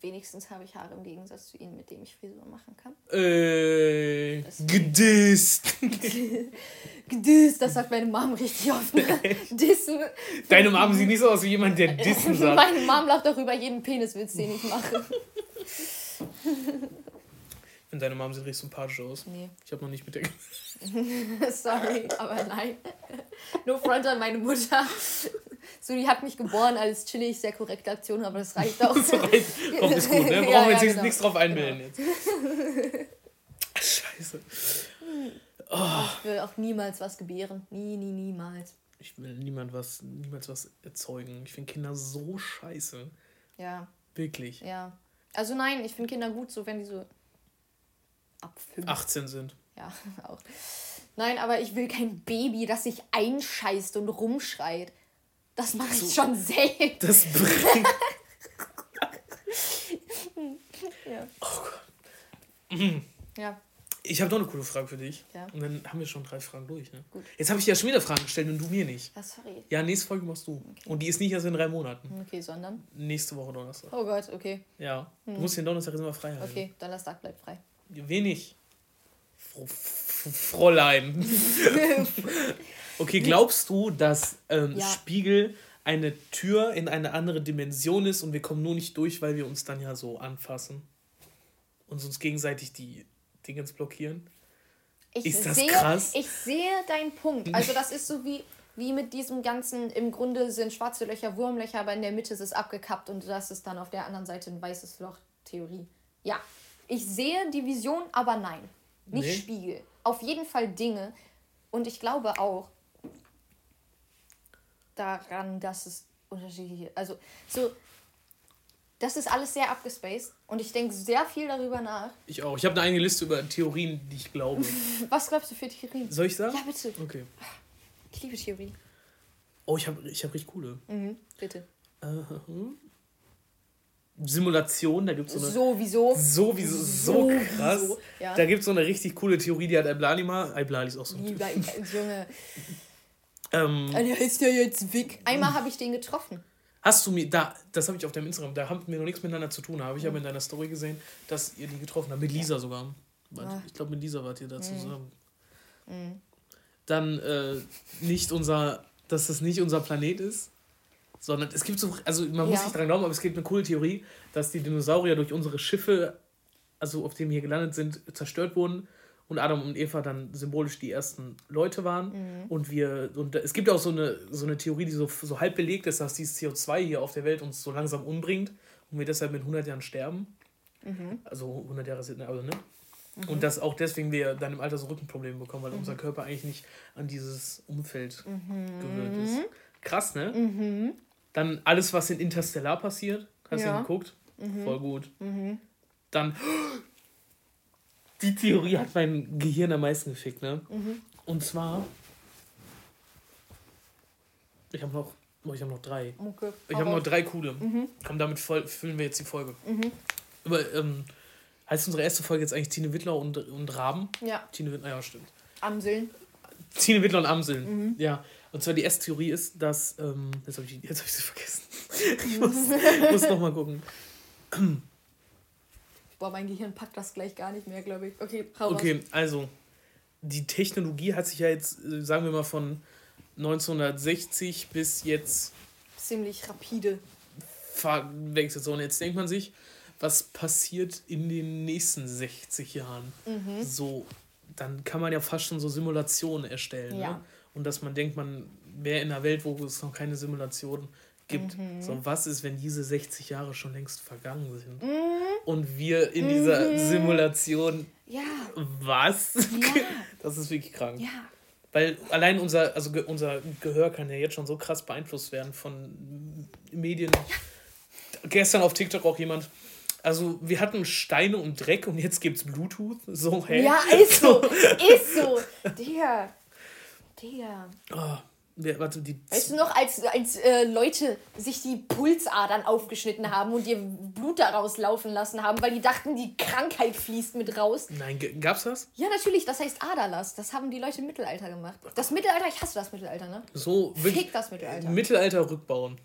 wenigstens habe ich Haare im Gegensatz zu Ihnen, mit dem ich Frisur machen kann. Äh, gedisst. Gedisst, das sagt meine Mom richtig oft. Ne? Dissen. Deine Mom sieht nicht so aus wie jemand, der dissen sagt. Meine Mom lacht auch über jeden Peniswitz, den ich mache. Und deine Mom sieht richtig sympathisch aus. Nee, Ich habe noch nicht mit der. sorry, aber nein. No front an meine Mutter. So, die hat mich geboren als chillig, sehr korrekte Aktion, aber das reicht auch. So reicht. Komm, ist gut, ne? Brauchen Ja, wir jetzt ja, nichts- genau. nichts drauf einbilden jetzt. Scheiße. Ich will auch niemals was gebären. Nie, nie, niemals. Ich will niemand was, niemals was erzeugen. Ich finde Kinder so scheiße. Ja, Wirklich. ja. Also nein, ich finde Kinder gut, so wenn die so ab fünf. 18 sind. Ja, auch. Nein, aber ich will kein Baby, das sich einscheißt und rumschreit. Das mache ich schon selten. Das bringt. Ja. Oh ja. Ich habe noch eine coole Frage für dich. Ja. Und dann haben wir schon drei Fragen durch. Ne? Gut. Jetzt habe ich dir ja schon wieder Fragen gestellt und du mir nicht. Ah, sorry. Ja, nächste Folge machst du. Und die ist nicht erst in drei Monaten. Okay, sondern. Nächste Woche Donnerstag. Oh Gott, okay. Ja. Du musst den Donnerstag immer frei halten. Okay, Donnerstag bleibt frei. Wenig. Fr Fräulein. okay, glaubst du, dass ähm, Ja. Spiegel eine Tür in eine andere Dimension ist und wir kommen nur nicht durch, weil wir uns dann ja so anfassen und uns gegenseitig die Dingens blockieren? Ich Ist das sehe, krass? Ich sehe deinen Punkt. Also das ist so wie, wie mit diesem ganzen, im Grunde sind schwarze Löcher Wurmlöcher, aber in der Mitte ist es abgekappt und das ist dann auf der anderen Seite ein weißes Loch. Theorie. Ja, ich sehe die Vision, aber nein. Nicht Nee. Spiegel. Auf jeden Fall Dinge. Und ich glaube auch daran, dass es unterschiedliche, also so Das ist alles sehr abgespaced und ich denke sehr viel darüber nach. Ich auch. Ich habe eine eigene Liste über Theorien, die ich glaube. Was glaubst du für Theorien? Soll ich sagen? Ja, bitte. Okay. Ich liebe Theorie. Oh, ich habe ich hab richtig coole. Mhm, bitte. Äh, Simulation, da gibt es so eine. Sowieso. Sowieso, so krass. Sowieso, ja. Da gibt es so eine richtig coole Theorie, die hat Iblali mal. Iblali ist auch so ein Typ. Lieber Junge. Ähm, Der heißt ja jetzt Vic. Einmal habe ich den getroffen. hast du mir, da, das habe ich auf deinem Instagram, da haben wir noch nichts miteinander zu tun. Habe ich Mhm. aber in deiner Story gesehen, dass ihr die getroffen habt. Mit Lisa sogar. Warte, Ah. Ich glaube, mit Lisa wart ihr da Mhm. zusammen. Dann äh, nicht unser, dass das nicht unser Planet ist, sondern es gibt so, also man muss Ja. nicht dran glauben, aber es gibt eine coole Theorie, dass die Dinosaurier durch unsere Schiffe, also auf denen wir hier gelandet sind, zerstört wurden und Adam und Eva dann symbolisch die ersten Leute waren Mhm. und wir und es gibt auch so eine so eine Theorie, die so, so halb belegt ist, dass dieses CO2 hier auf der Welt uns so langsam umbringt und wir deshalb mit 100 Jahren sterben. Mhm. Also 100 Jahre sind also ne? Und dass auch deswegen wir dann im Alter so Rückenprobleme bekommen, weil unser Körper eigentlich nicht an dieses Umfeld gewöhnt ist. Krass, ne? Dann alles, was in Interstellar passiert. Hast du Ja. geguckt? Voll gut. Dann. Die Theorie hat mein Gehirn am meisten gefickt, ne? Und zwar. Ich habe noch. Oh, ich habe noch drei. Mucke. Ich habe noch drei coole. Komm, damit voll, füllen wir jetzt die Folge. Aber, ähm, heißt unsere erste Folge jetzt eigentlich Tine Wittler und, und Raben? Ja, Tine Wittler, ja, stimmt. Amseln. Tine Wittler und Amseln. Ja. Und zwar die erste Theorie ist, dass. Ähm, jetzt habe ich, jetzt hab ich sie vergessen. ich muss, muss nochmal gucken. Boah, mein Gehirn packt das gleich gar nicht mehr, glaube ich. Okay, hau. Okay, also. Die Technologie hat sich ja jetzt, äh, sagen wir mal, von 1960 bis jetzt Ziemlich rapide. verwechselt. So, und jetzt denkt man sich, was passiert in den nächsten 60 Jahren? Mhm. So, dann kann man ja fast schon so Simulationen erstellen. Ja. Ne? Und dass man denkt, man wäre in einer Welt, wo es noch keine Simulation gibt. Mhm. So, was ist, wenn diese 60 Jahre schon längst vergangen sind? Mhm. Und wir in dieser Simulation, Ja, was? ja, Das ist wirklich krank. ja. Weil allein unser, also ge unser Gehör kann ja jetzt schon so krass beeinflusst werden von Medien. Gestern auf TikTok auch jemand. Also wir hatten Steine und Dreck und jetzt gibt's Bluetooth. So, hä? Ja, ist so. Ist so. Digga. Digga. Oh, wer, warte, die. Weißt du noch, als, als äh, Leute sich die Pulsadern aufgeschnitten haben und ihr Blut daraus laufen lassen haben, weil die dachten, die Krankheit fließt mit raus? Nein, gab's das? Ja, natürlich, das heißt Aderlass. Das haben die Leute im Mittelalter gemacht. Das Mittelalter, ich hasse das Mittelalter, ne? So wirklich Fick das Mittelalter. Mittelalter rückbauen.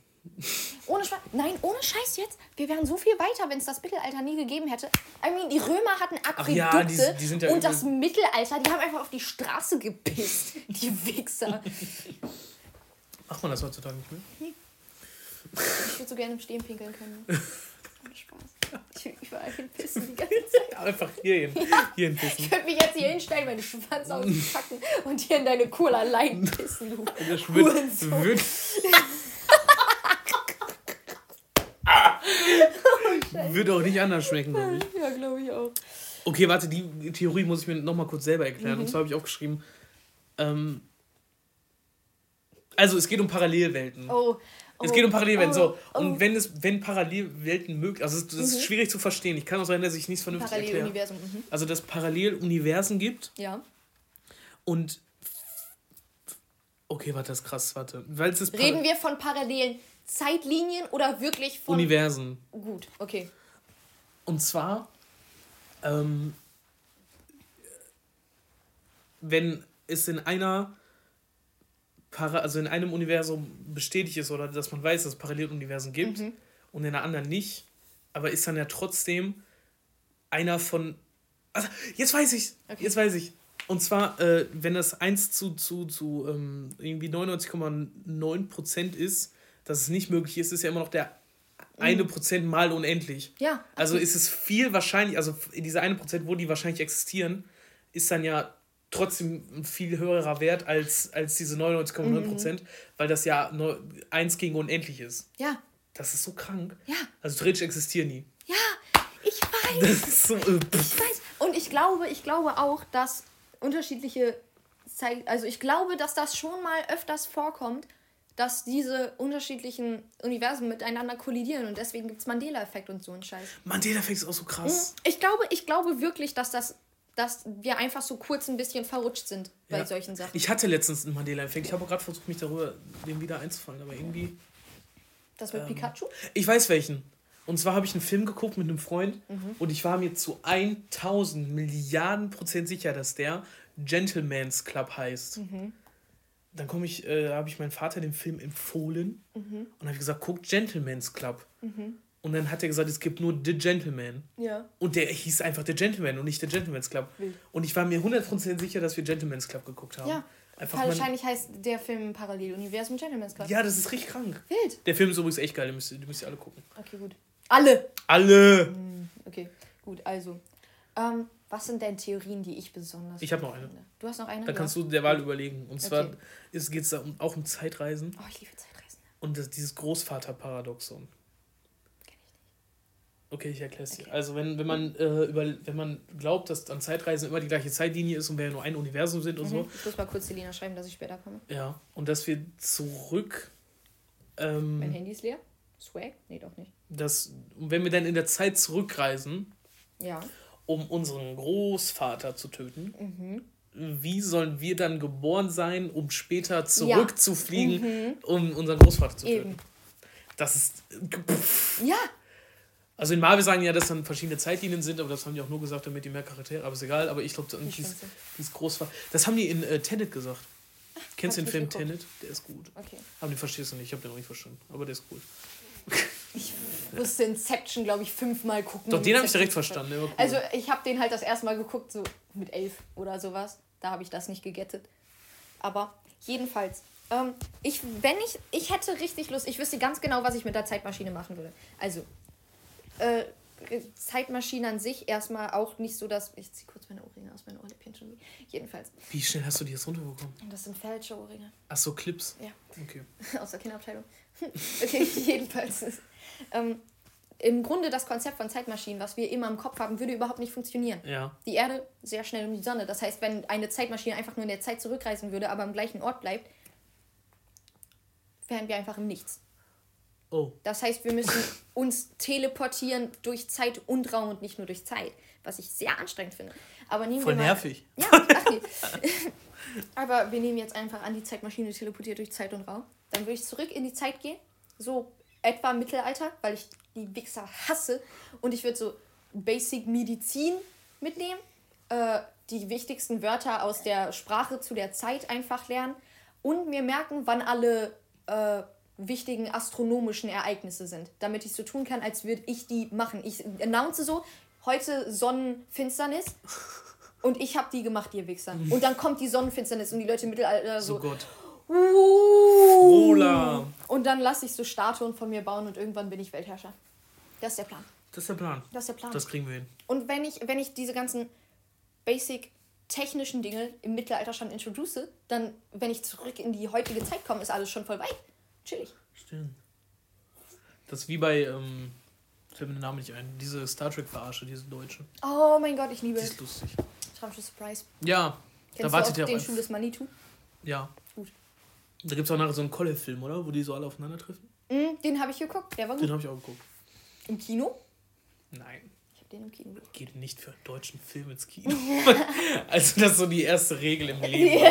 Ohne Spaß. Nein, ohne Scheiß jetzt. Wir wären so viel weiter, wenn es das Mittelalter nie gegeben hätte. I mean, die Römer hatten Aquädukte ja, die- die ja und das Mittelalter, die haben einfach auf die Straße gepisst. Die Wichser. Macht man das heutzutage nicht mehr? Ich würde so gerne im Stehen pinkeln können. ne? Ohne Spaß. Ich will überall hinpissen die ganze Zeit. Einfach hierhin. Hierhin Ich pissen. könnte mich jetzt hier hinstellen, meine Schwanz auspacken und hier in deine Cola Light pissen, du. Das wird, wird, wird auch nicht anders schmecken, glaube ich. Ja, glaube ich auch. Okay, warte, die Theorie muss ich mir nochmal kurz selber erklären. Mhm. Und zwar habe ich auch geschrieben, ähm, also es geht um Parallelwelten. Oh. oh Es geht um Parallelwelten. so. oh. Und wenn es, wenn Parallelwelten möglich, also es- das ist schwierig zu verstehen. Ich kann auch sein, dass ich nichts vernünftig erkläre. Mhm. Also dass Paralleluniversen gibt Ja. und okay, warte, das ist krass, warte. Weil es ist Reden wir von parallelen Zeitlinien oder wirklich von. Universen. Gut, okay. Und zwar, ähm, wenn es in einer Para also in einem Universum bestätigt ist oder dass man weiß, dass es Paralleluniversen gibt und in der anderen nicht, aber ist dann ja trotzdem einer von. Also, jetzt weiß ich, Okay. jetzt weiß ich. Und zwar, äh, wenn das 1 zu, zu, zu ähm, irgendwie 99,9% ist, dass es nicht möglich ist, ist ja immer noch der eine Prozent mal unendlich. Ja. Also ist es viel wahrscheinlich, also diese eine Prozent, wo die wahrscheinlich existieren, ist dann ja trotzdem ein viel höherer Wert als, als diese 99,9 Prozent, weil das ja 1 gegen unendlich ist. Ja. Das ist so krank. Ja. Also theoretisch existieren die. Ja. Ich weiß. Das ist so. Äh. Ich weiß. Und ich glaube, ich glaube auch, dass unterschiedliche Zeit, also ich glaube, dass das schon mal öfters vorkommt, dass diese unterschiedlichen Universen miteinander kollidieren und deswegen gibt es Mandela-Effekt und so ein Scheiß. Mandela-Effekt ist auch so krass. Ich glaube, ich glaube wirklich, dass das dass wir einfach so kurz ein bisschen verrutscht sind bei Ja. solchen Sachen. Ich hatte letztens einen Mandela-Effekt. Ich habe gerade versucht, mich darüber dem wieder einzufallen, aber irgendwie. Das mit Ähm, Pikachu? Ich weiß welchen. Und zwar habe ich einen Film geguckt mit einem Freund Mhm. und ich war mir zu 1000 Milliarden Prozent sicher, dass der Gentleman's Club heißt. Mhm. Dann komme ich, äh, habe ich meinem Vater den Film empfohlen Mhm. und habe gesagt, guck Gentleman's Club. Und dann hat er gesagt, es gibt nur The Gentleman. Ja. Und der hieß einfach The Gentleman und nicht The Gentleman's Club. Wild. Und ich war mir 100% sicher, dass wir Gentleman's Club geguckt haben. Ja. Einfach Wahrscheinlich heißt der Film Paralleluniversum Gentleman's Club. ja, das ist richtig krank. Wild. Der Film ist übrigens echt geil, den müsst, ihr- den müsst ihr alle gucken. Okay, gut. Alle. Alle! Okay, gut, also. Ähm, was sind denn Theorien, die ich besonders Ich hab gut noch eine. finde? Du hast noch eine? Da Ja. kannst du der Wahl überlegen. Und zwar Okay. geht es da um, auch um Zeitreisen Oh, ich liebe Zeitreisen. und das, dieses Großvaterparadoxon. Okay, ich erkläre es dir. Also wenn, wenn man äh, über, wenn man glaubt, dass an Zeitreisen immer die gleiche Zeitlinie ist und wir ja nur ein Universum sind und so, Mhm. Ich muss mal kurz Selina schreiben, dass ich später komme. ja, und dass wir zurück Mein ähm, Handy ist leer. Swag? Nee, doch nicht. das, wenn wir dann in der Zeit zurückreisen, Ja. Um unseren Großvater zu töten, Mhm. wie sollen wir dann geboren sein, um später Ja. zurückzufliegen, um unseren Großvater zu töten? Eben. Das ist. Pff. Ja. Also in Marvel sagen ja, dass dann verschiedene Zeitlinien sind, aber das haben die auch nur gesagt, damit die mehr Charaktere, aber ist egal. Aber ich glaube, dieses, dieses Großvater. Das haben die in äh, Tenet gesagt. Kennst du den Film geguckt. Tenet? Der ist gut. Okay. Aber den verstehst du nicht, ich habe den noch nicht verstanden. Aber der ist gut. Ich musste Inception, glaube ich, fünfmal gucken. Doch, den habe ich direkt verstanden. Cool. Also ich habe den halt das erste Mal geguckt, so mit elf oder sowas. Da habe ich das nicht gegettet. Aber jedenfalls, ähm, ich, wenn ich, ich hätte richtig Lust, ich wüsste ganz genau, was ich mit der Zeitmaschine machen würde. Also, äh, Zeitmaschine an sich erstmal auch nicht so, dass. Ich ziehe kurz meine Ohrringe aus, meine Ohrläppchen schon. Jedenfalls. Wie schnell hast du die jetzt runterbekommen? Das sind falsche Ohrringe. Ach so, Clips. Ja. Okay. aus der Kinderabteilung. okay, jedenfalls. Ähm, Im Grunde das Konzept von Zeitmaschinen, was wir immer im Kopf haben, würde überhaupt nicht funktionieren. Ja. Die Erde sehr schnell um die Sonne. Das heißt, wenn eine Zeitmaschine einfach nur in der Zeit zurückreisen würde, aber am gleichen Ort bleibt, wären wir einfach im Nichts. Oh. Das heißt, wir müssen uns teleportieren durch Zeit und Raum und nicht nur durch Zeit, was ich sehr anstrengend finde. Aber nehmen Voll wir mal, nervig. ja. Aber wir nehmen jetzt einfach an, die Zeitmaschine teleportiert durch Zeit und Raum. Dann würde ich zurück in die Zeit gehen, so etwa Mittelalter, weil ich die Wichser hasse. Und ich würde so Basic Medizin mitnehmen, äh, die wichtigsten Wörter aus der Sprache zu der Zeit einfach lernen und mir merken, wann alle äh, wichtigen astronomischen Ereignisse sind, damit ich so tun kann, als würde ich die machen. Ich announce so, heute Sonnenfinsternis und ich habe die gemacht, ihr Wichser. Und dann kommt die Sonnenfinsternis und die Leute im Mittelalter So so, Gott. Uh, Frola. und dann lasse ich so Statuen von mir bauen und irgendwann bin ich Weltherrscher. Das ist der Plan. Das ist der Plan. Das ist der Plan. Das kriegen wir hin. Und wenn ich, wenn ich diese ganzen basic technischen Dinge im Mittelalter schon introduce, dann, wenn ich zurück in die heutige Zeit komme, ist alles schon voll weit. Chillig. Stimmt. Das ist wie bei, ähm, fällt mir der Name nicht ein, diese Star Trek-Verarsche, diese deutsche. Oh mein Gott, ich liebe Die es. ist lustig. Traumschiff Surprise. Ja, Kennst da wartet ja auch den auf Schuh des Manitou? Ja. Da gibt es auch nachher so einen Kolle-Film, oder? Wo die so alle aufeinandertreffen. Mm, den habe ich geguckt, der war gut. Den habe ich auch geguckt. Im Kino? Nein. Ich habe den im Kino geguckt. Geht nicht für einen deutschen Film ins Kino. also das ist so die erste Regel im Leben.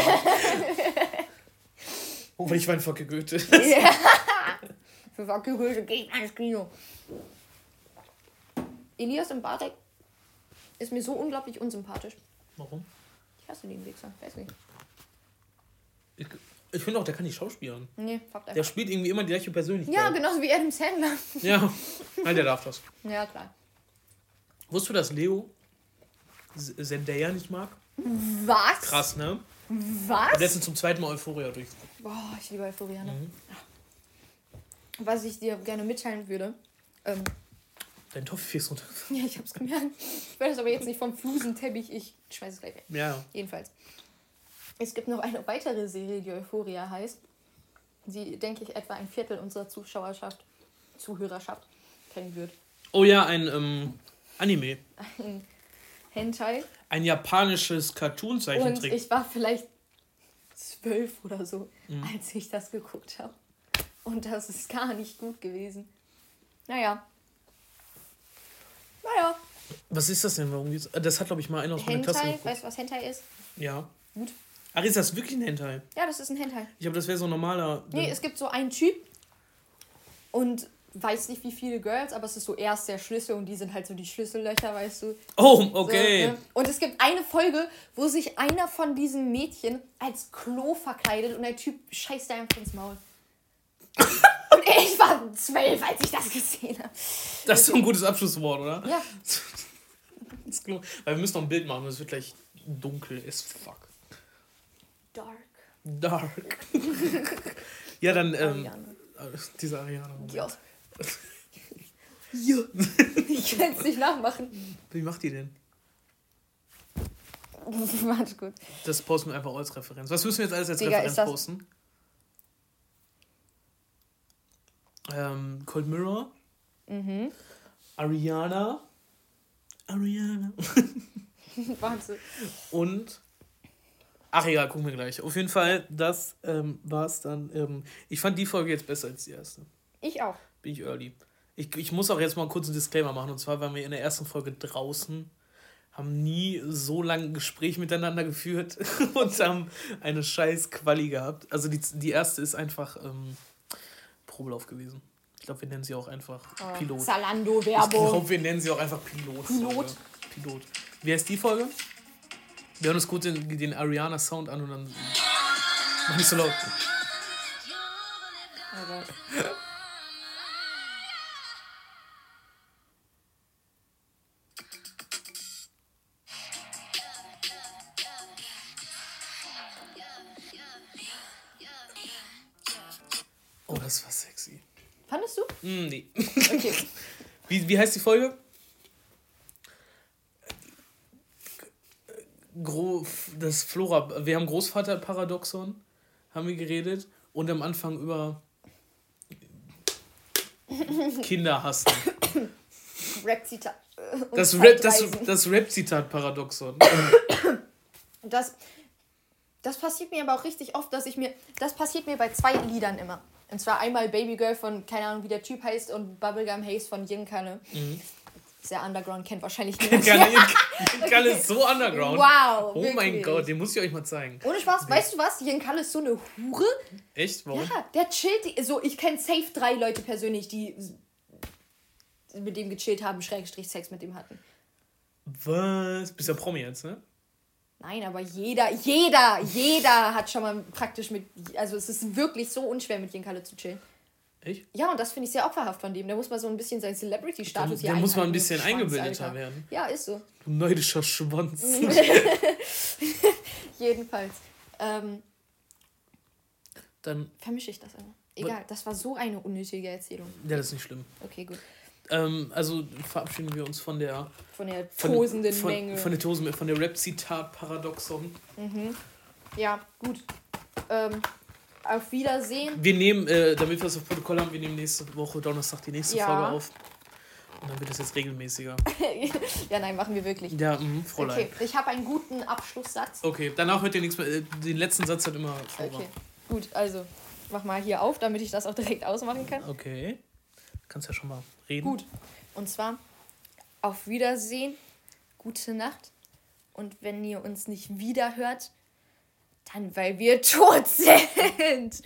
Oh, weil ich war einfach Goethe. Für Wackelhülse gehe ich ins Kino. Elias und Bartek ist mir so unglaublich unsympathisch. Warum? Ich hasse den Wichser. Weiß nicht. Ich, ich finde auch, der kann nicht schauspielern. Nee, fuck Der einfach. spielt irgendwie immer die gleiche Persönlichkeit. Ja, genauso wie Adam Sandler. Ja, nein, der darf das. Ja, klar. Wusstest du, dass Leo Zendaya nicht mag? Was? Krass, ne? Was? Letztens zum zweiten Mal Euphoria durch. Boah, ich liebe Euphoria, ne? Mhm. Was ich dir gerne mitteilen würde. Ähm, Dein Toffee ist runter. ja, ich hab's gemerkt. Ich werde es aber jetzt nicht vom Flusenteppich. Ich schmeiß es gleich weg. Ja, Jedenfalls. Es gibt noch eine weitere Serie, die Euphoria heißt. Die, denke ich, etwa ein Viertel unserer Zuschauerschaft, Zuhörerschaft kennen wird. Oh ja, ein ähm, Anime. Ein Hentai. Ein japanisches Und Cartoon-Zeichentrick. ich war vielleicht zwölf oder so, Mhm. als ich das geguckt habe. Und das ist gar nicht gut gewesen. Naja. Naja. Was ist das denn? Warum geht's? Das hat, glaube ich, mal einer aus meiner Klasse Hentai, weißt du, was Hentai ist? Ja. Gut. Ach, ist das wirklich ein Hentai? Ja, das ist ein Hentai. Ich glaube, das wäre so ein normaler. Nee, es gibt so einen Typ und weiß nicht wie viele Girls, aber es ist so erst der Schlüssel und die sind halt so die Schlüssellöcher, weißt du. oh, So, okay. ne? Und es gibt eine Folge, wo sich einer von diesen Mädchen als Klo verkleidet und der Typ scheißt da einfach ins Maul. und ich war zwölf, als ich das gesehen habe. Das ist so ein gutes Abschlusswort, oder? Ja. Weil wir müssen noch ein Bild machen, es wird gleich dunkel as fuck. Dark. Dark. ja, dann. Ähm, Ariane. diese Ariane. Ja. ja. Ich kann es nicht nachmachen. Wie macht die denn? Warte gut. Das posten wir einfach als Referenz. Was müssen wir jetzt alles als Digga, Referenz posten? Ähm, Cold Mirror. Mhm. Ariana. Ariana. Warte. Und. Ach egal, gucken wir gleich. Auf jeden Fall, das ähm, war's dann. Ähm, ich fand die Folge jetzt besser als die erste. Ich auch. Bin ich early. Ich, ich muss auch jetzt mal kurz einen Disclaimer machen. Und zwar waren wir in der ersten Folge draußen, haben nie so lange ein Gespräch miteinander geführt und haben eine scheiß Quali gehabt. Also die, die erste ist einfach ähm, Probelauf gewesen. Ich glaube, wir nennen sie auch einfach Oh, Pilot. Ich Zalando-Werbung. glaube, wir nennen sie auch einfach Pilot. Pilot. Pilot. Wie heißt die Folge? Wir hören uns kurz den, den Ariana-Sound an und dann. Mach nicht so laut. Oh, das war sexy. Fandest du? Mm, nee. Okay. Wie, wie heißt die Folge? Das Flora. Wir haben Großvaterparadoxon, haben wir geredet. Und am Anfang über Kinder hassen. Rap-Zitat. Das Rap, das, Zeitreisen. das Rap-Zitat-Paradoxon. Das, das passiert mir aber auch richtig oft, dass ich mir. Das passiert mir bei zwei Liedern immer. Und zwar einmal Baby Girl von, keine Ahnung, wie der Typ heißt, und Bubblegum Haze von Yin Kalle. Sehr underground, kennt wahrscheinlich niemand. Kalle ist so underground. Wow, Oh mein wirklich. Gott, den muss ich euch mal zeigen. Ohne Spaß, weißt du was? Yin Kalle ist so eine Hure. Echt? Warum? Ja, der chillt. So, ich kenne safe drei Leute persönlich, die mit dem gechillt haben, Schrägstrich Sex mit dem hatten. Was? Bist ja Promi jetzt, ne? Nein, aber jeder, jeder, jeder hat schon mal praktisch mit. Also, es ist wirklich so unschwer, mit Yin Kalle zu chillen. Echt? Ja, und das finde ich sehr opferhaft von dem. Da muss man so ein bisschen seinen Celebrity-Status hier muss mal ein bisschen Schwanz, eingebildeter Alter. werden. Ja, ist so. Du neidischer Schwanz. Jedenfalls. Ähm, Dann, vermische ich das immer. Egal, das war so eine unnötige Erzählung. ja, das ist nicht schlimm. Okay, gut. Ähm, also verabschieden wir uns von der Von der von, tosenden von, Menge. Von der Tosen, von der Rap-Zitat-Paradoxon. ja, gut. Ähm, auf Wiedersehen. Wir nehmen, äh, damit wir das auf Protokoll haben, wir nehmen nächste Woche Donnerstag die nächste Ja. Folge auf. Und dann wird das jetzt regelmäßiger. ja, nein, machen wir wirklich. Ja, mh, Fräulein. Okay, ich habe einen guten Abschlusssatz. Okay, danach hört ihr nichts mehr. Äh, Den letzten Satz hat immer Flora. Okay, gut, also mach mal hier auf, damit ich das auch direkt ausmachen kann. Okay. Kannst ja schon mal reden. Gut. Und zwar auf Wiedersehen, gute Nacht. Und wenn ihr uns nicht wieder hört, dann weil wir tot sind.